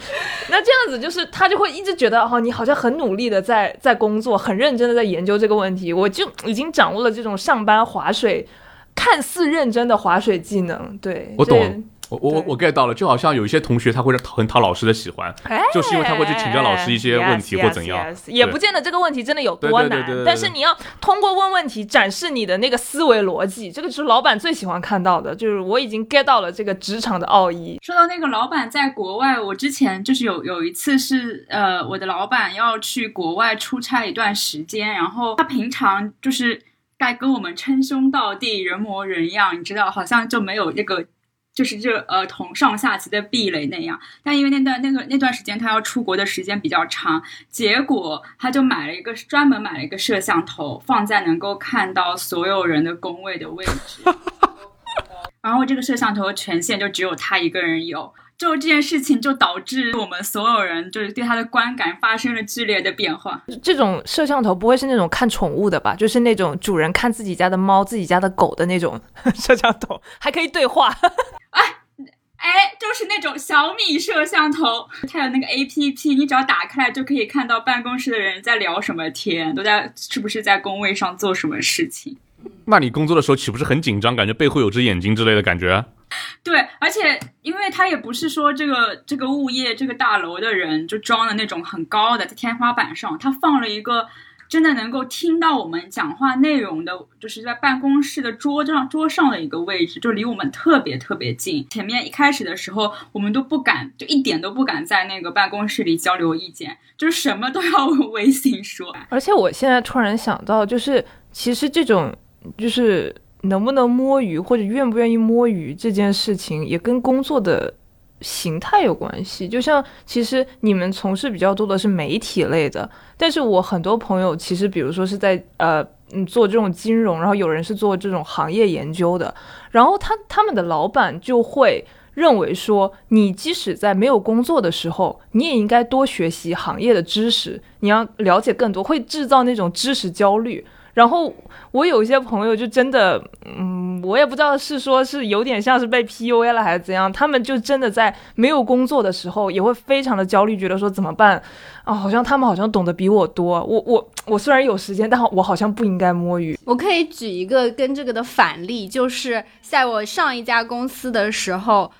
那这样子就是他就会一直觉得哦你好像很努力的在在工作，很认真的在研究这个问题，我就已经掌握了这种上班划水。看似认真的划水技能，对我懂，我我我 get 到了，就好像有一些同学他会很讨老师的喜欢，就是因为他会去请教老师一些问题或怎样，也不见得这个问题真的有多难，但是你要通过问问题展示你的那个思维逻辑，这个是老板最喜欢看到的，就是我已经 get 到了这个职场的奥义。说到那个老板在国外，我之前就是有有一次是呃，我的老板要去国外出差一段时间，然后他平常就是。该跟我们称兄道弟、人模人样，你知道，好像就没有这个，就是这呃同上下级的壁垒那样。但因为那段那个那段时间他要出国的时间比较长，结果他就买了一个专门买了一个摄像头，放在能够看到所有人的工位的位置。然后这个摄像头的权限就只有他一个人有。就这件事情，就导致我们所有人就是对他的观感发生了剧烈的变化。这种摄像头不会是那种看宠物的吧？就是那种主人看自己家的猫、自己家的狗的那种 摄像头，还可以对话。哎 哎，就是那种小米摄像头，它有那个 A P P，你只要打开来就可以看到办公室的人在聊什么天，都在是不是在工位上做什么事情。那你工作的时候岂不是很紧张？感觉背后有只眼睛之类的感觉？对，而且因为他也不是说这个这个物业这个大楼的人就装的那种很高的在天花板上，他放了一个真的能够听到我们讲话内容的，就是在办公室的桌上桌上的一个位置，就离我们特别特别近。前面一开始的时候，我们都不敢，就一点都不敢在那个办公室里交流意见，就是什么都要微信说。而且我现在突然想到，就是其实这种就是能不能摸鱼或者愿不愿意摸鱼这件事情，也跟工作的形态有关系。就像其实你们从事比较多的是媒体类的，但是我很多朋友其实比如说是在呃嗯做这种金融，然后有人是做这种行业研究的，然后他他们的老板就会。认为说，你即使在没有工作的时候，你也应该多学习行业的知识，你要了解更多，会制造那种知识焦虑。然后我有一些朋友就真的，嗯，我也不知道是说是有点像是被 PUA 了还是怎样，他们就真的在没有工作的时候也会非常的焦虑，觉得说怎么办啊？好像他们好像懂得比我多，我我我虽然有时间，但我好像不应该摸鱼。我可以举一个跟这个的反例，就是在我上一家公司的时候。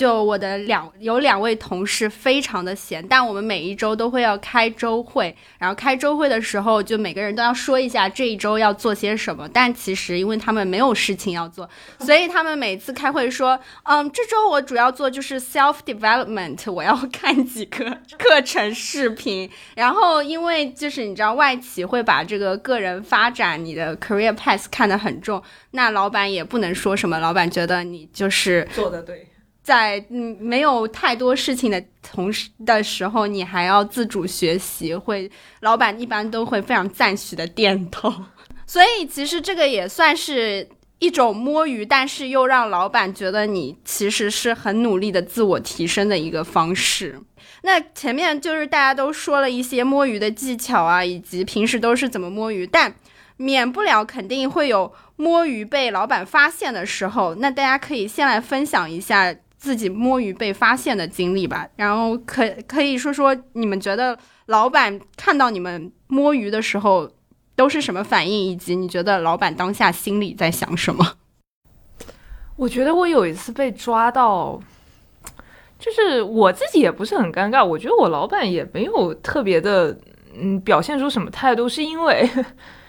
就我的两有两位同事非常的闲，但我们每一周都会要开周会，然后开周会的时候，就每个人都要说一下这一周要做些什么。但其实因为他们没有事情要做，所以他们每次开会说，嗯，这周我主要做就是 self development，我要看几个课程视频。然后因为就是你知道外企会把这个个人发展、你的 career path 看得很重，那老板也不能说什么，老板觉得你就是做的对。在嗯没有太多事情的同时的时候，你还要自主学习，会老板一般都会非常赞许的点头。所以其实这个也算是一种摸鱼，但是又让老板觉得你其实是很努力的自我提升的一个方式。那前面就是大家都说了一些摸鱼的技巧啊，以及平时都是怎么摸鱼，但免不了肯定会有摸鱼被老板发现的时候。那大家可以先来分享一下。自己摸鱼被发现的经历吧，然后可可以说说你们觉得老板看到你们摸鱼的时候都是什么反应，以及你觉得老板当下心里在想什么？我觉得我有一次被抓到，就是我自己也不是很尴尬，我觉得我老板也没有特别的嗯表现出什么态度，是因为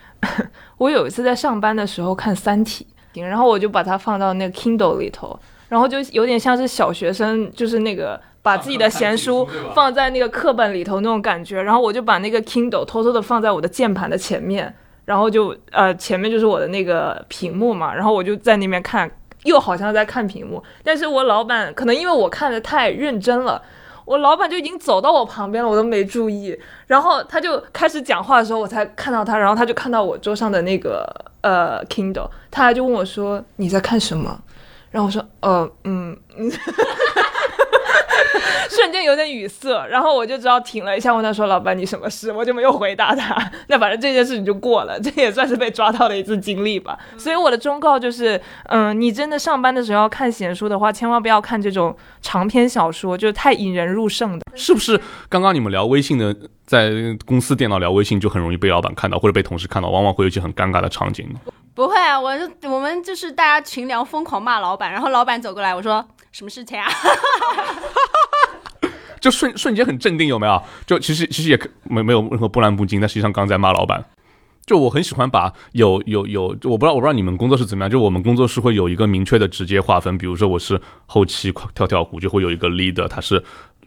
我有一次在上班的时候看《三体》，然后我就把它放到那个 Kindle 里头。然后就有点像是小学生，就是那个把自己的闲书放在那个课本里头那种感觉。然后我就把那个 Kindle 偷偷的放在我的键盘的前面，然后就呃前面就是我的那个屏幕嘛。然后我就在那边看，又好像在看屏幕。但是我老板可能因为我看的太认真了，我老板就已经走到我旁边了，我都没注意。然后他就开始讲话的时候，我才看到他。然后他就看到我桌上的那个呃 Kindle，他就问我说：“你在看什么？”然后我说，呃，嗯，瞬间有点语塞，然后我就知道停了一下，问他说：“老板，你什么事？”我就没有回答他。那反正这件事情就过了，这也算是被抓到的一次经历吧。所以我的忠告就是，嗯，你真的上班的时候要看闲书的话，千万不要看这种长篇小说，就是太引人入胜的。是不是？刚刚你们聊微信的，在公司电脑聊微信，就很容易被老板看到，或者被同事看到，往往会有一些很尴尬的场景。不会啊，我我们就是大家群聊疯狂骂老板，然后老板走过来，我说什么事情啊？就瞬瞬间很镇定，有没有？就其实其实也可没没有任何波澜不惊，但实际上刚在骂老板。就我很喜欢把有有有，我不知道我不知道你们工作是怎么样，就我们工作室会有一个明确的直接划分，比如说我是后期跳跳虎，就会有一个 leader，他是。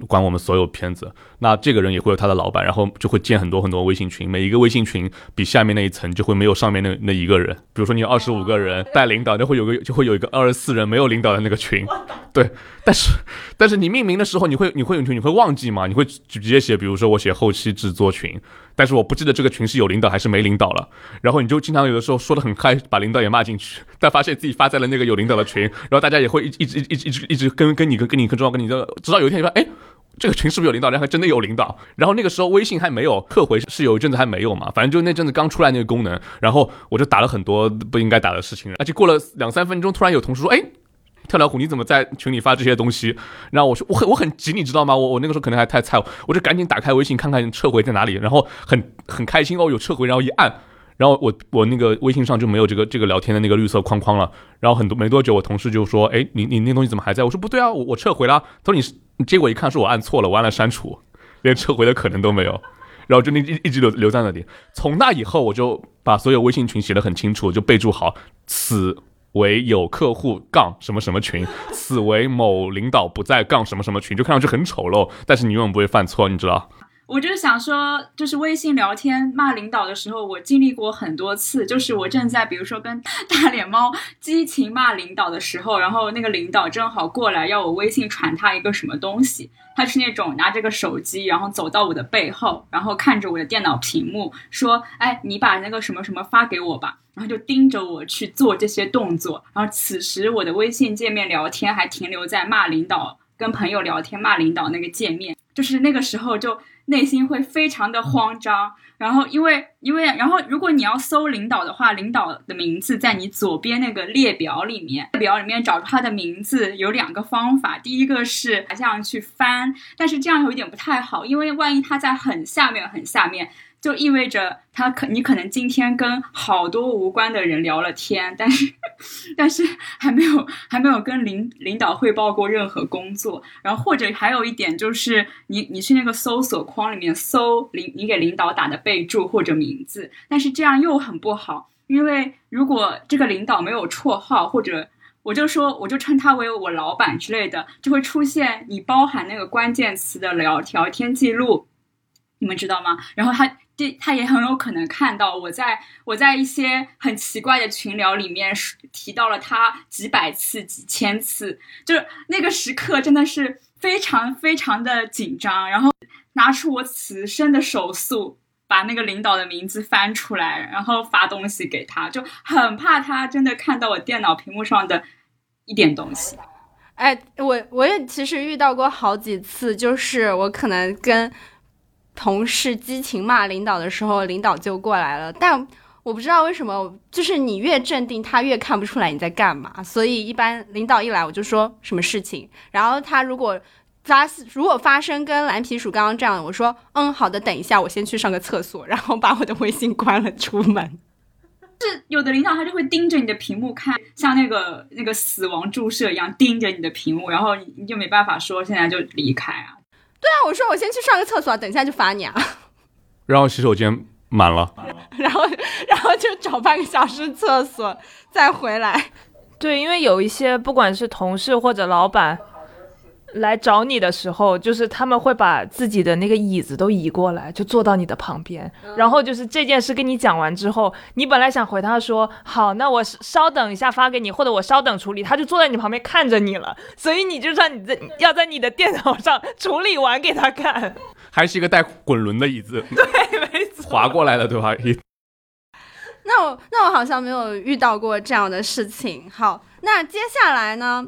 管我们所有片子，那这个人也会有他的老板，然后就会建很多很多微信群，每一个微信群比下面那一层就会没有上面那那一个人。比如说你有二十五个人带领导，就会有个 就会有一个二十四人没有领导的那个群。对，但是但是你命名的时候，你会你会你会忘记吗？你会直接写，比如说我写后期制作群，但是我不记得这个群是有领导还是没领导了。然后你就经常有的时候说的很嗨，把领导也骂进去，但发现自己发在了那个 有领导的群，然后大家也会一一直一直一直一直跟跟你跟跟你更重要跟你的，直到有一天你说哎。这个群是不是有领导？然后还真的有领导。然后那个时候微信还没有客回，是有一阵子还没有嘛。反正就那阵子刚出来那个功能，然后我就打了很多不应该打的事情。而且过了两三分钟，突然有同事说：“哎，跳跳虎，你怎么在群里发这些东西？”然后我说：“我很我很急，你知道吗？我我那个时候可能还太菜，我就赶紧打开微信看看撤回在哪里。然后很很开心哦，有撤回，然后一按。然后我我那个微信上就没有这个这个聊天的那个绿色框框了。然后很多没多久，我同事就说：“哎，你你那东西怎么还在？”我说：“不对啊，我我撤回了。”他说：“你是……结果一看是我按错了，我按了删除，连撤回的可能都没有。”然后就那一一直留留在那里。从那以后，我就把所有微信群写的很清楚，就备注好此为有客户杠什么什么群，此为某领导不在杠什么什么群，就看上去很丑陋，但是你永远不会犯错，你知道。我就是想说，就是微信聊天骂领导的时候，我经历过很多次。就是我正在比如说跟 大脸猫激情骂领导的时候，然后那个领导正好过来要我微信传他一个什么东西，他是那种拿着个手机，然后走到我的背后，然后看着我的电脑屏幕说：“哎，你把那个什么什么发给我吧。”然后就盯着我去做这些动作。然后此时我的微信界面聊天还停留在骂领导、跟朋友聊天骂领导那个界面，就是那个时候就。内心会非常的慌张，然后因为因为然后如果你要搜领导的话，领导的名字在你左边那个列表里面，列表里面找出他的名字有两个方法，第一个是这样去翻，但是这样有一点不太好，因为万一他在很下面很下面。就意味着他可你可能今天跟好多无关的人聊了天，但是 但是还没有还没有跟领领导汇报过任何工作。然后或者还有一点就是你你去那个搜索框里面搜领你给领导打的备注或者名字，但是这样又很不好，因为如果这个领导没有绰号或者我就说我就称他为我老板之类的，就会出现你包含那个关键词的聊聊天记录，你们知道吗？然后他。第他也很有可能看到我在我在一些很奇怪的群聊里面提到了他几百次几千次，就是那个时刻真的是非常非常的紧张，然后拿出我此生的手速，把那个领导的名字翻出来，然后发东西给他，就很怕他真的看到我电脑屏幕上的一点东西。哎，我我也其实遇到过好几次，就是我可能跟。同事激情骂领导的时候，领导就过来了。但我不知道为什么，就是你越镇定，他越看不出来你在干嘛。所以一般领导一来，我就说什么事情。然后他如果发如果发生跟蓝皮鼠刚刚这样，我说嗯好的，等一下我先去上个厕所，然后把我的微信关了出门。是有的领导他就会盯着你的屏幕看，像那个那个死亡注射一样盯着你的屏幕，然后你就没办法说现在就离开啊。对啊，我说我先去上个厕所，等一下就罚你啊。然后洗手间满了，然后然后就找半个小时厕所再回来。对，因为有一些不管是同事或者老板。来找你的时候，就是他们会把自己的那个椅子都移过来，就坐到你的旁边。然后就是这件事跟你讲完之后，你本来想回他说好，那我稍等一下发给你，或者我稍等处理，他就坐在你旁边看着你了。所以你就算你在要在你的电脑上处理完给他看，还是一个带滚轮的椅子，对，没错，滑过来的对吧？那我那我好像没有遇到过这样的事情。好，那接下来呢？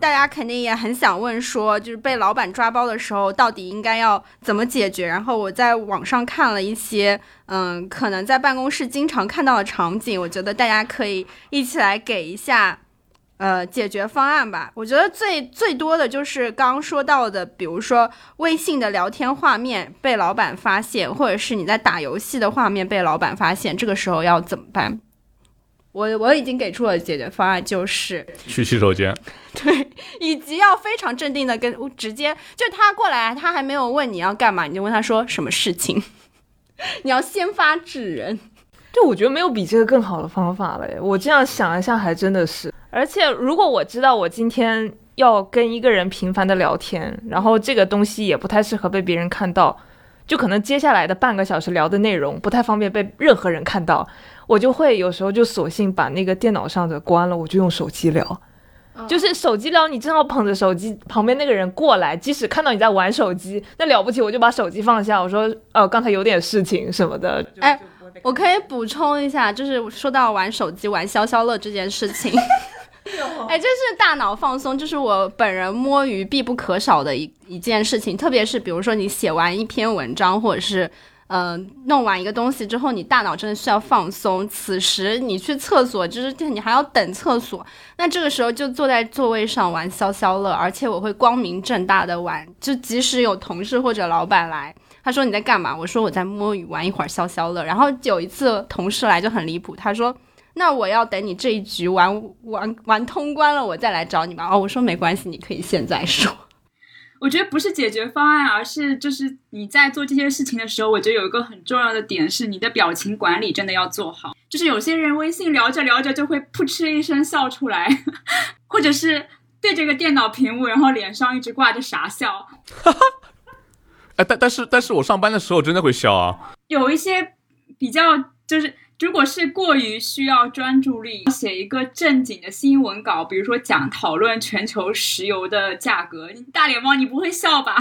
大家肯定也很想问，说就是被老板抓包的时候，到底应该要怎么解决？然后我在网上看了一些，嗯，可能在办公室经常看到的场景，我觉得大家可以一起来给一下，呃，解决方案吧。我觉得最最多的就是刚刚说到的，比如说微信的聊天画面被老板发现，或者是你在打游戏的画面被老板发现，这个时候要怎么办？我我已经给出了解决方案，就是去洗手间。对，以及要非常镇定的跟直接就他过来，他还没有问你要干嘛，你就问他说什么事情。你要先发制人。对，我觉得没有比这个更好的方法了。我这样想一下，还真的是。而且如果我知道我今天要跟一个人频繁的聊天，然后这个东西也不太适合被别人看到，就可能接下来的半个小时聊的内容不太方便被任何人看到。我就会有时候就索性把那个电脑上的关了，我就用手机聊。就是手机聊，你正好捧着手机，旁边那个人过来，即使看到你在玩手机，那了不起，我就把手机放下，我说，呃，刚才有点事情什么的。哎，我可以补充一下，就是说到玩手机、玩消消乐这件事情。哎，这是大脑放松，就是我本人摸鱼必不可少的一一件事情，特别是比如说你写完一篇文章，或者是。嗯，弄完一个东西之后，你大脑真的需要放松。此时你去厕所，就是你还要等厕所。那这个时候就坐在座位上玩消消乐，而且我会光明正大的玩，就即使有同事或者老板来，他说你在干嘛？我说我在摸鱼玩一会儿消消乐。然后有一次同事来就很离谱，他说那我要等你这一局玩玩玩通关了，我再来找你吧。哦，我说没关系，你可以现在说。我觉得不是解决方案，而是就是你在做这些事情的时候，我觉得有一个很重要的点是你的表情管理真的要做好。就是有些人微信聊着聊着就会噗嗤一声笑出来，或者是对着个电脑屏幕，然后脸上一直挂着傻笑。哎，但但是但是我上班的时候真的会笑啊。有一些比较就是。如果是过于需要专注力，写一个正经的新闻稿，比如说讲讨论全球石油的价格，大脸猫你不会笑吧？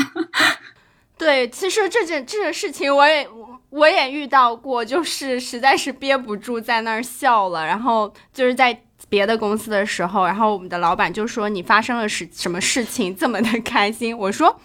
对，其实这件这个事情我也我也遇到过，就是实在是憋不住在那儿笑了。然后就是在别的公司的时候，然后我们的老板就说：“你发生了什什么事情这么的开心？”我说。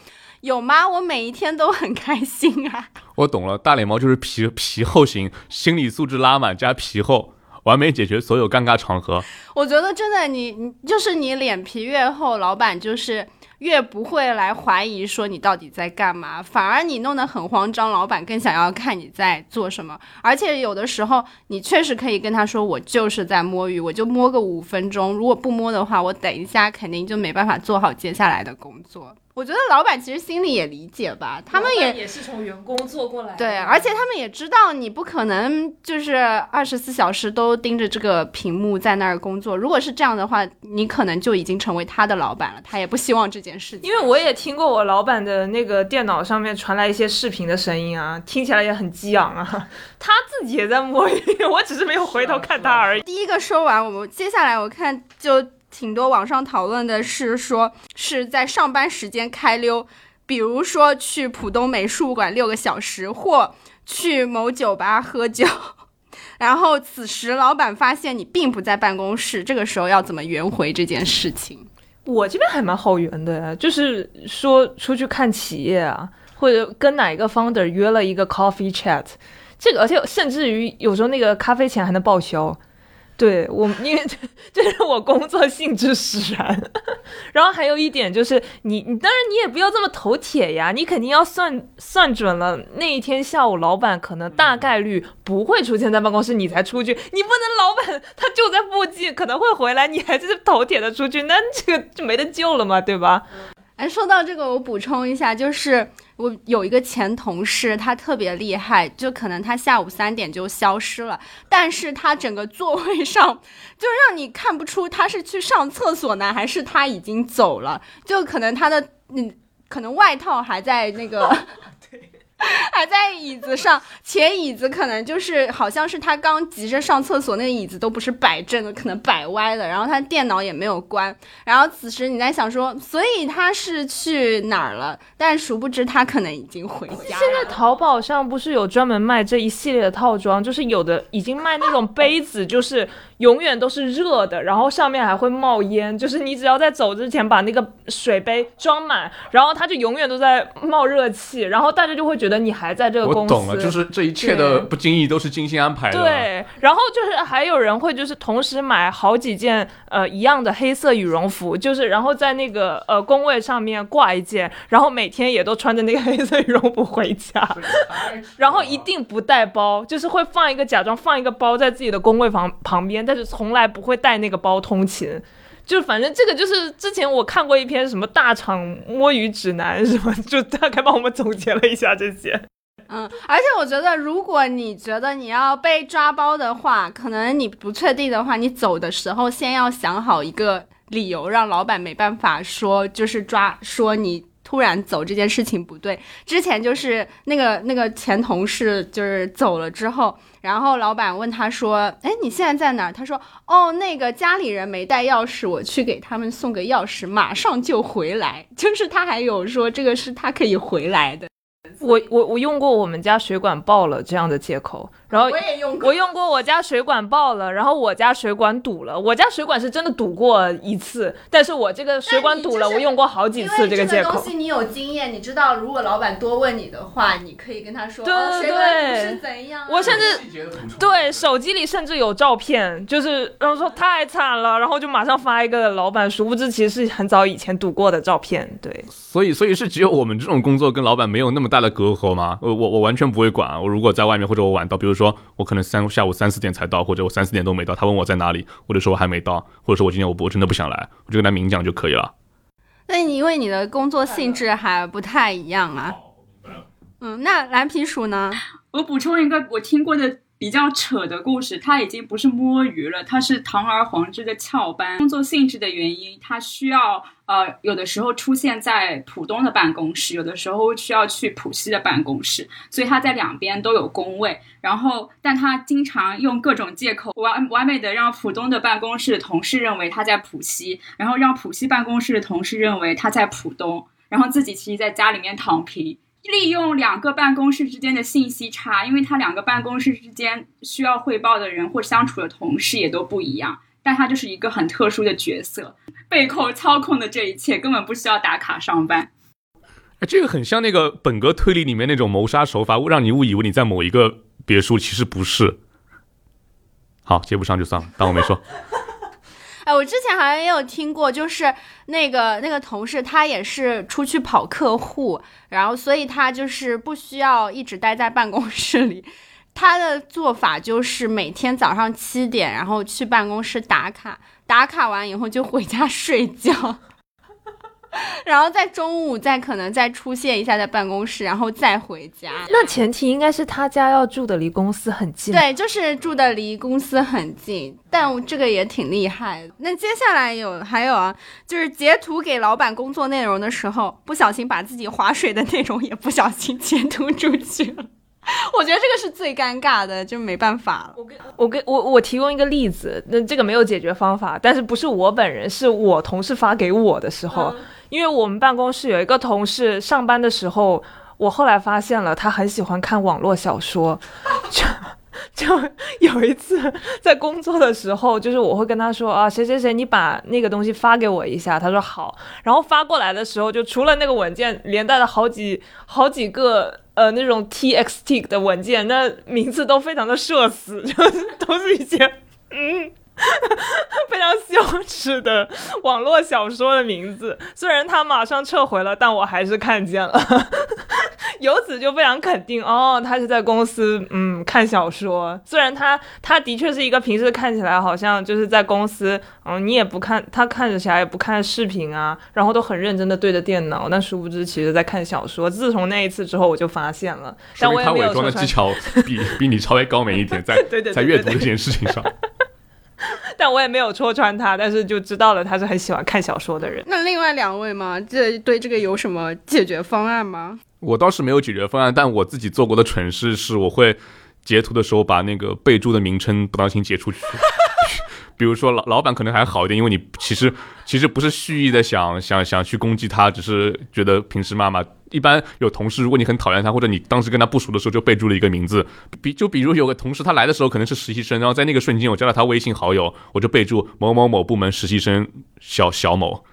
有吗？我每一天都很开心啊！我懂了，大脸猫就是皮皮厚型，心理素质拉满加皮厚，完美解决所有尴尬场合。我觉得真的，你你就是你脸皮越厚，老板就是越不会来怀疑说你到底在干嘛，反而你弄得很慌张，老板更想要看你在做什么。而且有的时候，你确实可以跟他说，我就是在摸鱼，我就摸个五分钟，如果不摸的话，我等一下肯定就没办法做好接下来的工作。我觉得老板其实心里也理解吧，他们也也是从员工做过来。对，而且他们也知道你不可能就是二十四小时都盯着这个屏幕在那儿工作。如果是这样的话，你可能就已经成为他的老板了，他也不希望这件事情。因为我也听过我老板的那个电脑上面传来一些视频的声音啊，听起来也很激昂啊。他自己也在摸鱼，我只是没有回头看他而已。第一个说完，我们接下来我看就。挺多网上讨论的是说是在上班时间开溜，比如说去浦东美术馆六个小时，或去某酒吧喝酒，然后此时老板发现你并不在办公室，这个时候要怎么圆回这件事情？我这边还蛮好圆的，就是说出去看企业啊，或者跟哪一个 founder 约了一个 coffee chat，这个而且甚至于有时候那个咖啡钱还能报销。对我，因为这是我工作性质使然。然后还有一点就是，你你当然你也不要这么头铁呀，你肯定要算算准了那一天下午老板可能大概率不会出现在办公室，你才出去。你不能老板他就在附近，可能会回来，你还是头铁的出去，那这个就没得救了嘛，对吧？哎，说到这个，我补充一下，就是我有一个前同事，他特别厉害，就可能他下午三点就消失了，但是他整个座位上 就让你看不出他是去上厕所呢，还是他已经走了，就可能他的嗯，可能外套还在那个。还在椅子上，前椅子可能就是好像是他刚急着上厕所，那个椅子都不是摆正的，可能摆歪了。然后他电脑也没有关。然后此时你在想说，所以他是去哪儿了？但殊不知他可能已经回家。现在淘宝上不是有专门卖这一系列的套装，就是有的已经卖那种杯子，就是永远都是热的，然后上面还会冒烟，就是你只要在走之前把那个水杯装满，然后它就永远都在冒热气，然后大家就会觉得。你还在这个公司，我懂了，就是这一切的不经意都是精心安排的。对，然后就是还有人会就是同时买好几件呃一样的黑色羽绒服，就是然后在那个呃工位上面挂一件，然后每天也都穿着那个黑色羽绒服回家，然后一定不带包，就是会放一个假装放一个包在自己的工位旁旁边，但是从来不会带那个包通勤。就反正这个就是之前我看过一篇什么大厂摸鱼指南什么，就大概帮我们总结了一下这些。嗯，而且我觉得，如果你觉得你要被抓包的话，可能你不确定的话，你走的时候先要想好一个理由，让老板没办法说就是抓说你。突然走这件事情不对，之前就是那个那个前同事就是走了之后，然后老板问他说：“哎，你现在在哪？”他说：“哦，那个家里人没带钥匙，我去给他们送个钥匙，马上就回来。”就是他还有说这个是他可以回来的。我我我用过我们家水管爆了这样的借口。然后我也用过。我用过我家水管爆了，然后我家水管堵了。我家水管是真的堵过一次，但是我这个水管堵了，就是我用过好几次这个借口东。西你有经验，你知道如果老板多问你的话，你可以跟他说，对哦、对水管堵对是怎样啊、我甚至对手机里甚至有照片，就是然后说太惨了，然后就马上发一个老板，殊不知其实是很早以前堵过的照片。对，所以，所以是只有我们这种工作跟老板没有那么大的隔阂吗？我我我完全不会管。我如果在外面或者我晚到，比如说我可能三下午三四点才到，或者我三四点都没到，他问我在哪里，或者说我还没到，或者说我今天我不我真的不想来，我就跟他明讲就可以了。那你因为你的工作性质还不太一样啊。嗯，那蓝皮鼠呢？我补充一个我听过的比较扯的故事，它已经不是摸鱼了，它是堂而皇之的翘班。工作性质的原因，它需要呃有的时候出现在浦东的办公室，有的时候需要去浦西的办公室，所以他在两边都有工位。然后，但他经常用各种借口完完美的让浦东的办公室的同事认为他在浦西，然后让浦西办公室的同事认为他在浦东，然后自己其实在家里面躺平。利用两个办公室之间的信息差，因为他两个办公室之间需要汇报的人或相处的同事也都不一样，但他就是一个很特殊的角色，背后操控的这一切根本不需要打卡上班。哎，这个很像那个本格推理里面那种谋杀手法，让你误以为你在某一个别墅，其实不是。好，接不上就算了，当我没说。哎，我之前好像也有听过，就是那个那个同事，他也是出去跑客户，然后所以他就是不需要一直待在办公室里。他的做法就是每天早上七点，然后去办公室打卡，打卡完以后就回家睡觉，然后在中午再可能再出现一下在办公室，然后再回家。那前提应该是他家要住的离公司很近。对，就是住的离公司很近，但这个也挺厉害的。那接下来有还有啊，就是截图给老板工作内容的时候，不小心把自己划水的内容也不小心截图出去了。我觉得这个是最尴尬的，就没办法了。我给我我提供一个例子，那这个没有解决方法，但是不是我本人，是我同事发给我的时候，因为我们办公室有一个同事上班的时候，我后来发现了他很喜欢看网络小说，就就有一次在工作的时候，就是我会跟他说啊，谁谁谁，你把那个东西发给我一下，他说好，然后发过来的时候，就除了那个文件，连带了好几好几个。呃，那种 txt 的文件，那名字都非常的社死，就是都是一些 嗯。非常羞耻的网络小说的名字。虽然他马上撤回了，但我还是看见了。由此就非常肯定，哦，他是在公司嗯看小说。虽然他他的确是一个平时看起来好像就是在公司，嗯，你也不看他看着起来也不看视频啊，然后都很认真的对着电脑，但殊不知其实在看小说。自从那一次之后，我就发现了，但我也他伪装的技巧比比你稍微高明一点，在 在阅读这件事情上。但我也没有戳穿他，但是就知道了他是很喜欢看小说的人。那另外两位嘛，这对这个有什么解决方案吗？我倒是没有解决方案，但我自己做过的蠢事是，我会截图的时候把那个备注的名称不当心截出去。比如说老老板可能还好一点，因为你其实其实不是蓄意的想想想去攻击他，只是觉得平时骂骂。一般有同事，如果你很讨厌他，或者你当时跟他不熟的时候就备注了一个名字，比就比如有个同事他来的时候可能是实习生，然后在那个瞬间我加了他微信好友，我就备注某某某部门实习生小小某。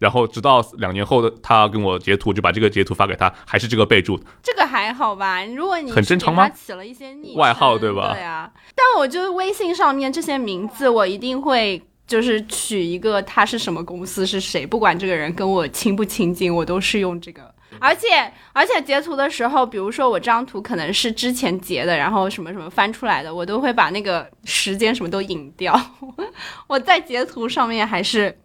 然后直到两年后的他跟我截图，就把这个截图发给他，还是这个备注。这个还好吧？如果你很正常吗起了一些昵外号对吧对啊，但我就微信上面这些名字，我一定会就是取一个他是什么公司是谁，不管这个人跟我亲不亲近，我都是用这个。而且而且截图的时候，比如说我这张图可能是之前截的，然后什么什么翻出来的，我都会把那个时间什么都隐掉。我在截图上面还是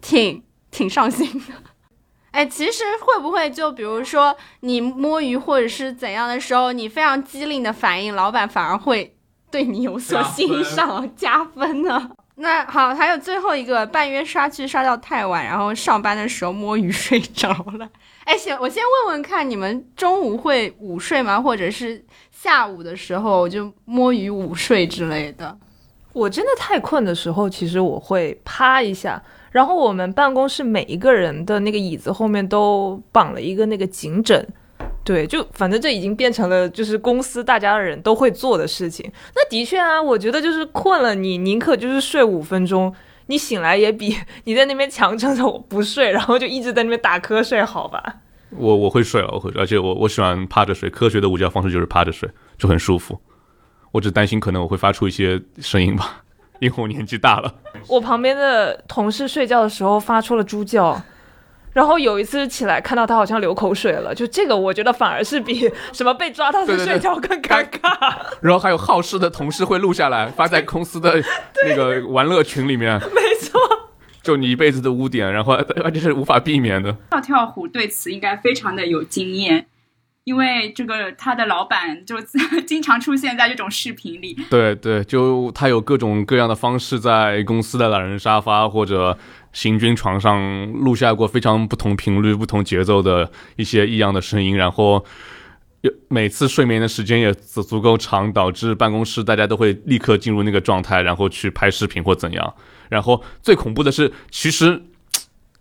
挺挺上心的。哎，其实会不会就比如说你摸鱼或者是怎样的时候，你非常机灵的反应，老板反而会对你有所欣赏，加分呢？那好，还有最后一个，半夜刷剧刷到太晚，然后上班的时候摸鱼睡着了。哎，行，我先问问看，你们中午会午睡吗？或者是下午的时候就摸鱼午睡之类的？我真的太困的时候，其实我会趴一下。然后我们办公室每一个人的那个椅子后面都绑了一个那个颈枕，对，就反正这已经变成了就是公司大家的人都会做的事情。那的确啊，我觉得就是困了，你宁可就是睡五分钟，你醒来也比你在那边强撑着我不睡，然后就一直在那边打瞌睡好吧？我我会睡了，我会，而且我我喜欢趴着睡，科学的午觉方式就是趴着睡，就很舒服。我只担心可能我会发出一些声音吧，因为我年纪大了。我旁边的同事睡觉的时候发出了猪叫，然后有一次起来看到他好像流口水了，就这个我觉得反而是比什么被抓到的睡觉更尴尬。然后还有好事的同事会录下来发在公司的 那个玩乐群里面，没错，就你一辈子的污点，然后而且是无法避免的。跳跳虎对此应该非常的有经验，因为这个他的老板就 经常出现在这种视频里。对对，就他有各种各样的方式，在公司的懒人沙发或者行军床上录下过非常不同频率、不同节奏的一些异样的声音，然后每次睡眠的时间也足足够长，导致办公室大家都会立刻进入那个状态，然后去拍视频或怎样。然后最恐怖的是，其实。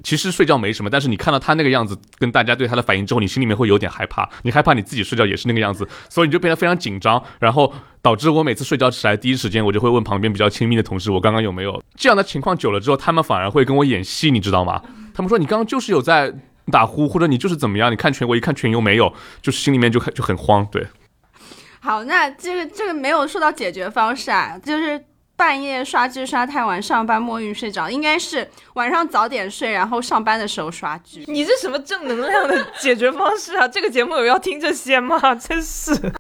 其实睡觉没什么，但是你看到他那个样子，跟大家对他的反应之后，你心里面会有点害怕。你害怕你自己睡觉也是那个样子，所以你就变得非常紧张，然后导致我每次睡觉起来第一时间，我就会问旁边比较亲密的同事，我刚刚有没有这样的情况。久了之后，他们反而会跟我演戏，你知道吗？他们说你刚刚就是有在打呼，或者你就是怎么样？你看拳，我一看群又没有，就是心里面就就很慌。对，好，那这个这个没有说到解决方式啊，就是半夜刷剧刷太晚，上班摸鱼睡着，应该是晚上早点睡，然后上班的时候刷剧。你这什么正能量的解决方式啊？这个节目有要听这些吗？真是。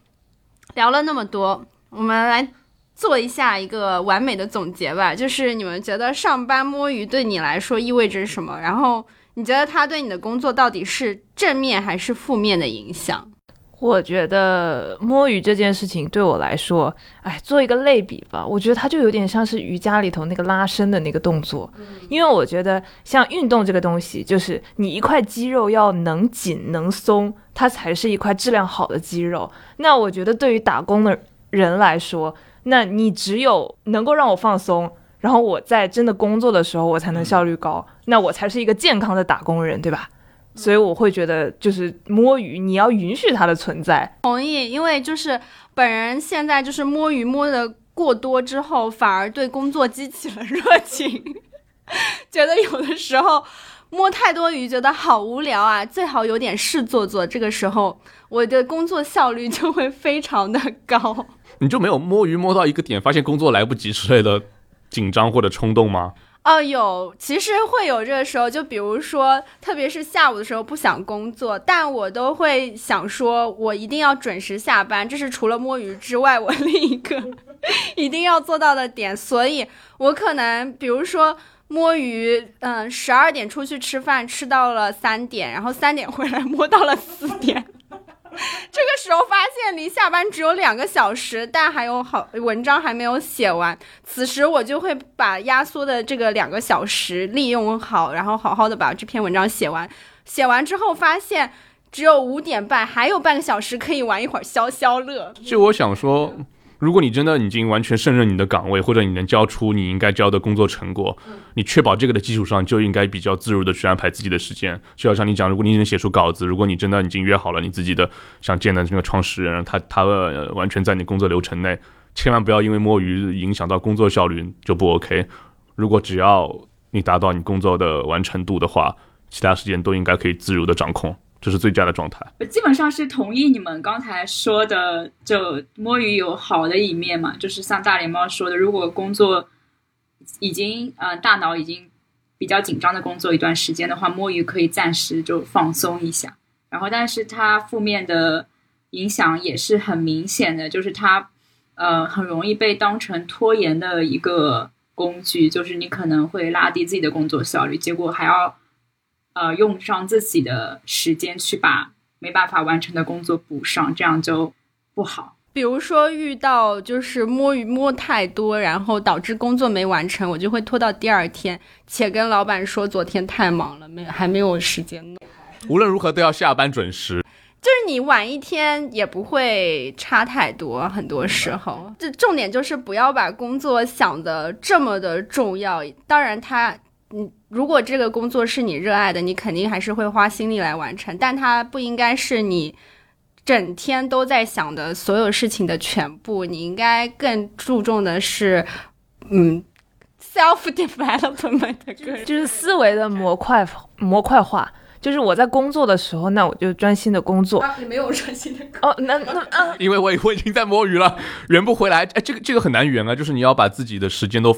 聊了那么多，我们来做一下一个完美的总结吧。就是你们觉得上班摸鱼对你来说意味着什么？然后你觉得它对你的工作到底是正面还是负面的影响？我觉得摸鱼这件事情对我来说，哎，做一个类比吧，我觉得它就有点像是瑜伽里头那个拉伸的那个动作，因为我觉得像运动这个东西，就是你一块肌肉要能紧能松，它才是一块质量好的肌肉。那我觉得对于打工的人来说，那你只有能够让我放松，然后我在真的工作的时候，我才能效率高，那我才是一个健康的打工人，对吧？所以我会觉得，就是摸鱼，你要允许它的存在。同意，因为就是本人现在就是摸鱼摸的过多之后，反而对工作激起了热情，觉得有的时候摸太多鱼，觉得好无聊啊，最好有点事做做。这个时候，我的工作效率就会非常的高。你就没有摸鱼摸到一个点，发现工作来不及之类的紧张或者冲动吗？哦，有，其实会有这个时候，就比如说，特别是下午的时候不想工作，但我都会想说，我一定要准时下班，这是除了摸鱼之外，我另一个一定要做到的点。所以，我可能比如说摸鱼，嗯，十二点出去吃饭，吃到了三点，然后三点回来摸到了四点。这个时候发现离下班只有两个小时，但还有好文章还没有写完。此时我就会把压缩的这个两个小时利用好，然后好好的把这篇文章写完。写完之后发现只有五点半，还有半个小时可以玩一会儿消消乐。就我想说，如果你真的已经完全胜任你的岗位，或者你能交出你应该交的工作成果，你确保这个的基础上，就应该比较自如的去安排自己的时间。就好像你讲，如果你能写出稿子，如果你真的已经约好了你自己的想见的这个创始人，他他、呃、完全在你工作流程内，千万不要因为摸鱼影响到工作效率就不 OK。如果只要你达到你工作的完成度的话，其他时间都应该可以自如的掌控，这是最佳的状态。我基本上是同意你们刚才说的，就摸鱼有好的一面嘛，就是像大脸猫说的，如果工作已经呃大脑已经比较紧张的工作一段时间的话，摸鱼可以暂时就放松一下。然后，但是它负面的影响也是很明显的，就是它呃很容易被当成拖延的一个工具，就是你可能会拉低自己的工作效率，结果还要呃用上自己的时间去把没办法完成的工作补上，这样就不好。比如说遇到就是摸鱼摸太多，然后导致工作没完成，我就会拖到第二天，且跟老板说昨天太忙了，没还没有时间弄。无论如何都要下班准时。就是你晚一天也不会差太多，很多时候，这重点就是不要把工作想的这么的重要。当然它，嗯，如果这个工作是你热爱的，你肯定还是会花心力来完成，但它不应该是你整天都在想的所有事情的全部，你应该更注重的是，嗯，self development 的个人。就是思维的模块模块化。就是我在工作的时候，那我就专心的工作。啊，你没有专心的工哦，那那啊，因为我 我已经在摸鱼了，圆不回来。哎，这个这个很难圆啊，就是你要把自己的时间都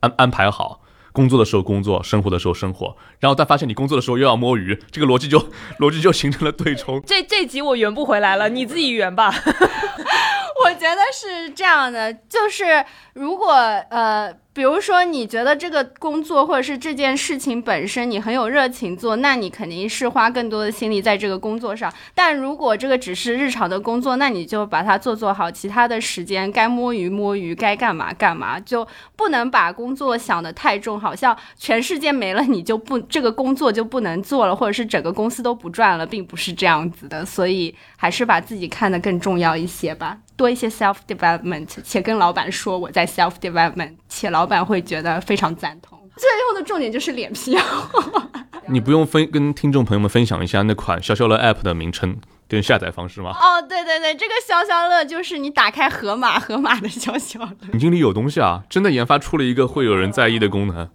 安安排好，工作的时候工作，生活的时候生活，然后但发现你工作的时候又要摸鱼，这个逻辑就 逻辑就形成了对冲。这这集我圆不回来了，你自己圆吧。我觉得是这样的，就是如果呃，比如说你觉得这个工作或者是这件事情本身你很有热情做，那你肯定是花更多的心力在这个工作上。但如果这个只是日常的工作，那你就把它做做好，其他的时间该摸鱼摸鱼，该干嘛干嘛，就不能把工作想得太重，好像全世界没了你就不这个工作就不能做了，或者是整个公司都不赚了，并不是这样子的。所以还是把自己看得更重要一些吧。多一些 self development，且跟老板说我在 self development，且老板会觉得非常赞同。最后的重点就是脸皮厚。你不用分跟听众朋友们分享一下那款消消乐 app 的名称跟下载方式吗？哦，对对对，这个消消乐就是你打开盒马，盒马的消消乐。你经理有东西啊，真的研发出了一个会有人在意的功能。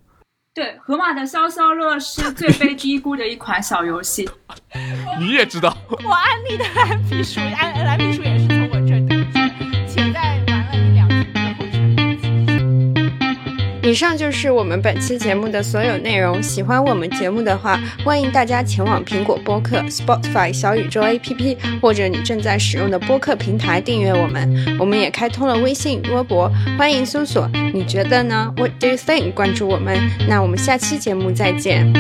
对，盒马的消消乐是最被低估的一款小游戏。你也知道，我安利的蓝皮书，安蓝皮书也以上就是我们本期节目的所有内容。喜欢我们节目的话，欢迎大家前往苹果播客、Spotify、小宇宙 APP 或者你正在使用的播客平台订阅我们。我们也开通了微信、微博，欢迎搜索“你觉得呢？”What do you think？关注我们。那我们下期节目再见。